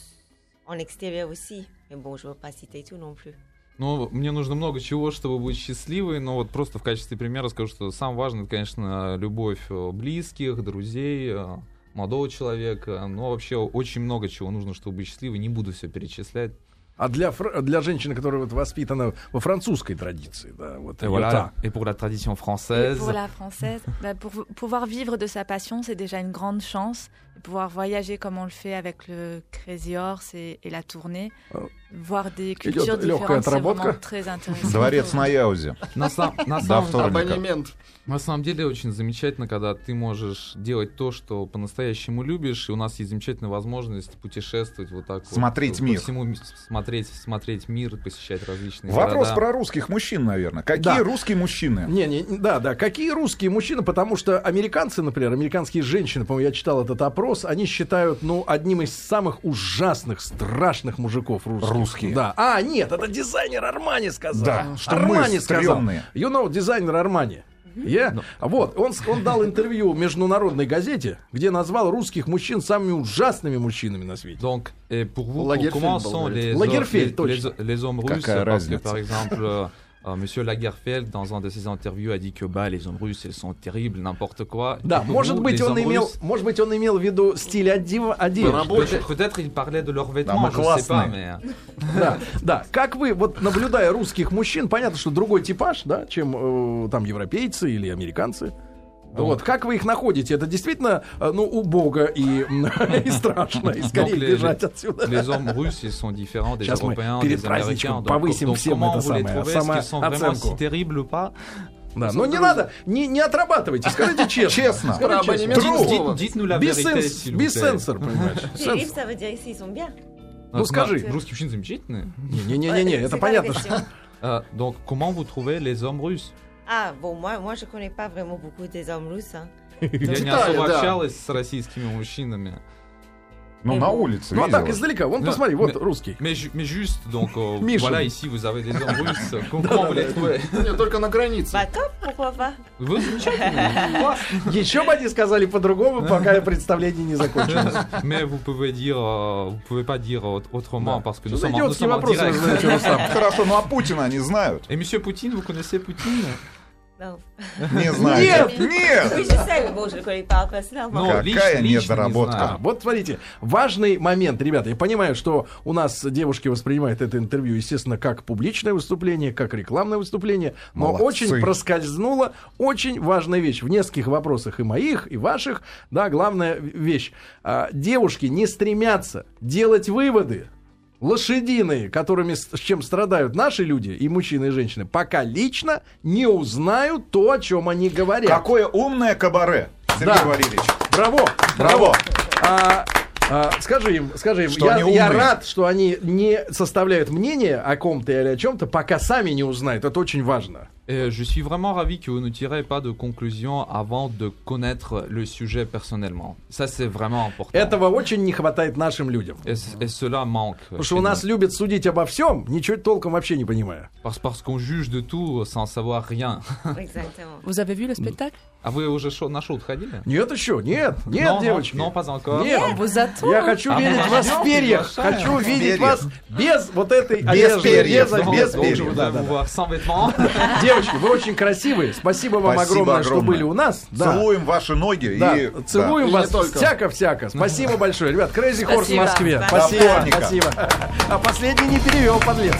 [SPEAKER 7] en extérieur aussi. Mais bon, je ne veux pas citer tout non plus.
[SPEAKER 4] Ну, мне нужно много чего, чтобы быть счастливой, но вот просто в качестве примера скажу, что самое важное, это, конечно, любовь э, близких, друзей, э, молодого человека, но вообще очень много чего нужно, чтобы быть счастливой, не буду все перечислять.
[SPEAKER 1] А для, фр- для женщины, которая вот воспитана во французской традиции, да, вот
[SPEAKER 4] Et,
[SPEAKER 1] её
[SPEAKER 4] voilà. Et pour la tradition
[SPEAKER 3] Et
[SPEAKER 4] française,
[SPEAKER 3] pour la française, bah, pour v- pouvoir vivre de sa passion, c'est déjà une grande chance. Pouvoir voyager comme on le fait avec le Crazy Horse et, et la tournée,
[SPEAKER 1] Oh.
[SPEAKER 3] voir des
[SPEAKER 1] Идет
[SPEAKER 3] cultures
[SPEAKER 1] легкая
[SPEAKER 3] différentes, c'est vraiment très intéressant.
[SPEAKER 2] Дворец на Яузе.
[SPEAKER 4] на, сам- на [laughs] самом.
[SPEAKER 6] Абонемент.
[SPEAKER 4] на самом деле очень замечательно, когда ты можешь делать то, что по-настоящему любишь, и у нас есть замечательная возможность путешествовать вот так
[SPEAKER 2] Смотреть
[SPEAKER 4] вот,
[SPEAKER 2] мир.
[SPEAKER 4] По всему, смотреть, смотреть мир, посещать различные
[SPEAKER 2] Вопрос
[SPEAKER 4] города.
[SPEAKER 2] про русских мужчин, наверное. Какие
[SPEAKER 1] Да.
[SPEAKER 2] русские мужчины?
[SPEAKER 1] Не, не, да, да. Какие русские мужчины? Потому что американцы, например, американские женщины, по-моему, я читал этот опрос, они считают, ну, одним из самых ужасных, страшных мужиков русских.
[SPEAKER 2] Русские.
[SPEAKER 1] Да. А, нет, это дизайнер Армани сказал.
[SPEAKER 2] Да, что мы
[SPEAKER 1] Армани сказал.
[SPEAKER 2] стрёмные.
[SPEAKER 1] You know, дизайнер Армани. Я? Вот, он, он дал интервью международной газете, где назвал русских мужчин самыми ужасными мужчинами на свете.
[SPEAKER 4] Donc, et pour vous,
[SPEAKER 6] ouais.
[SPEAKER 4] les, les,
[SPEAKER 1] точно.
[SPEAKER 4] les- les hommes russes
[SPEAKER 2] Какая
[SPEAKER 4] Parce que,
[SPEAKER 2] разница?
[SPEAKER 4] par exemple, Monsieur Lagerfeld, dans un de ses interviews, a dit que bah, les hommes russes, ils sont terribles, n'importe quoi.
[SPEAKER 1] Да, может
[SPEAKER 4] vous,
[SPEAKER 1] быть, он имел,
[SPEAKER 4] russes,
[SPEAKER 1] может быть, он имел в виду стиль одев- одежды.
[SPEAKER 4] Peut-être, peut-être il parlait de leurs vêtements, je sais pas, mais...
[SPEAKER 1] Да, да. Как вы, вот наблюдая русских мужчин, понятно, что другой типаж, да, чем э, там европейцы или американцы. Вот, как вы их находите? Это действительно, э, ну, убого и, [laughs] и страшно, и скорее
[SPEAKER 4] Donc, les-
[SPEAKER 1] бежать отсюда.
[SPEAKER 4] Les hommes russes, ils sont différents des
[SPEAKER 1] Сейчас мы
[SPEAKER 4] Européens,
[SPEAKER 1] перед
[SPEAKER 4] des Américains.
[SPEAKER 1] праздничком
[SPEAKER 4] Donc,
[SPEAKER 1] повысим
[SPEAKER 4] donc
[SPEAKER 1] всем это самое, самооценку. Да, но не надо, не, не отрабатывайте, скажите [laughs] честно.
[SPEAKER 2] Честно.
[SPEAKER 1] Скажите честно. Без сенсор, понимаешь? [laughs]
[SPEAKER 7] Bien.
[SPEAKER 1] Ну, скажи.
[SPEAKER 4] Русские мужчины замечательные.
[SPEAKER 1] Не-не-не, это понятно.
[SPEAKER 4] Euh, donc, comment vous trouvez les hommes russes
[SPEAKER 7] Ah, bon, moi, moi, je connais pas vraiment beaucoup des hommes russes. hein.
[SPEAKER 4] Я не особо
[SPEAKER 6] да.
[SPEAKER 4] общалась с российскими мужчинами.
[SPEAKER 2] Ну, на улице,
[SPEAKER 1] Ну, а так, издалека. Вон, посмотри, вот русский.
[SPEAKER 4] Mais, ju- mais juste, donc, euh, voilà, ici, vous avez des hommes russes. Comment vous les trouvez
[SPEAKER 6] Нет, только на границе.
[SPEAKER 7] Pourquoi pas
[SPEAKER 4] Вы замечательные. Классно.
[SPEAKER 1] Еще бы они сказали по-другому, пока представление не закончилось.
[SPEAKER 4] Mais vous pouvez dire, euh, vous pouvez pas dire aut- autrement parce que nous sommes, en- direct.
[SPEAKER 2] Хорошо, ну а Путина они знают?
[SPEAKER 4] Et Monsieur Poutine, vous connaissez Poutine.
[SPEAKER 2] Не знают.
[SPEAKER 1] Нет!
[SPEAKER 2] Нет!
[SPEAKER 7] Je le connais pas personnellement.
[SPEAKER 4] Non,
[SPEAKER 2] Какая
[SPEAKER 4] лично- лично не
[SPEAKER 2] недоработка.
[SPEAKER 4] знаю.
[SPEAKER 1] Вот смотрите, важный момент, ребята. Я понимаю, что у нас девушки воспринимают это интервью, естественно, как публичное выступление, как рекламное выступление, но
[SPEAKER 2] Молодцы.
[SPEAKER 1] очень проскользнула очень важная вещь в нескольких вопросах и моих, и ваших. Да, главная вещь: А, девушки не стремятся делать выводы лошадиные, которыми с чем страдают наши люди, и мужчины, и женщины, пока лично не узнают то, о чем они говорят.
[SPEAKER 2] Какое умное кабаре, Сергей
[SPEAKER 1] Да.
[SPEAKER 2] Валерьевич.
[SPEAKER 1] Браво!
[SPEAKER 2] Браво!
[SPEAKER 1] А, а, скажи им, скажи им,
[SPEAKER 2] Что
[SPEAKER 1] я, я рад, что они не составляют мнение о ком-то или о чем-то, пока сами не узнают. Это очень важно.
[SPEAKER 4] Je suis vraiment ravi que vous ne tirez pas de conclusion avant de connaître le sujet personnellement. Ça, c'est vraiment important.
[SPEAKER 1] Этого очень не хватает нашим людям.
[SPEAKER 4] Et, et cela manque.
[SPEAKER 1] Потому что у нас любят судить обо всем, ничего толком вообще не понимая.
[SPEAKER 4] Parce, parce qu'on juge de tout sans savoir rien.
[SPEAKER 7] Exactement.
[SPEAKER 5] Vous avez vu le spectacle
[SPEAKER 4] А вы уже шо- на шоу ходили?
[SPEAKER 1] Нет еще, нет, нет,
[SPEAKER 4] non,
[SPEAKER 1] девочки.
[SPEAKER 4] Non, pas encore.
[SPEAKER 1] Нет.
[SPEAKER 5] On vous attend.
[SPEAKER 1] Я хочу
[SPEAKER 4] А
[SPEAKER 1] видеть
[SPEAKER 4] вас
[SPEAKER 1] в перьях. Хочу
[SPEAKER 2] В
[SPEAKER 1] видеть вас без вот этой
[SPEAKER 2] Без
[SPEAKER 1] одежды,
[SPEAKER 2] перьев,
[SPEAKER 1] без,
[SPEAKER 2] но
[SPEAKER 1] без
[SPEAKER 2] без перьев.
[SPEAKER 1] Да, да, да. Девочки, вы очень красивые. Спасибо вам
[SPEAKER 2] Спасибо
[SPEAKER 1] огромное, что
[SPEAKER 2] огромное.
[SPEAKER 1] были у нас. Да.
[SPEAKER 2] Целуем ваши ноги
[SPEAKER 1] Да,
[SPEAKER 2] и...
[SPEAKER 1] целуем
[SPEAKER 6] И
[SPEAKER 1] вас всяко-всяко. Спасибо большое. Ребят, Crazy Horse в. Москве. Спасибо, спасибо. А последний не перевел, подлец.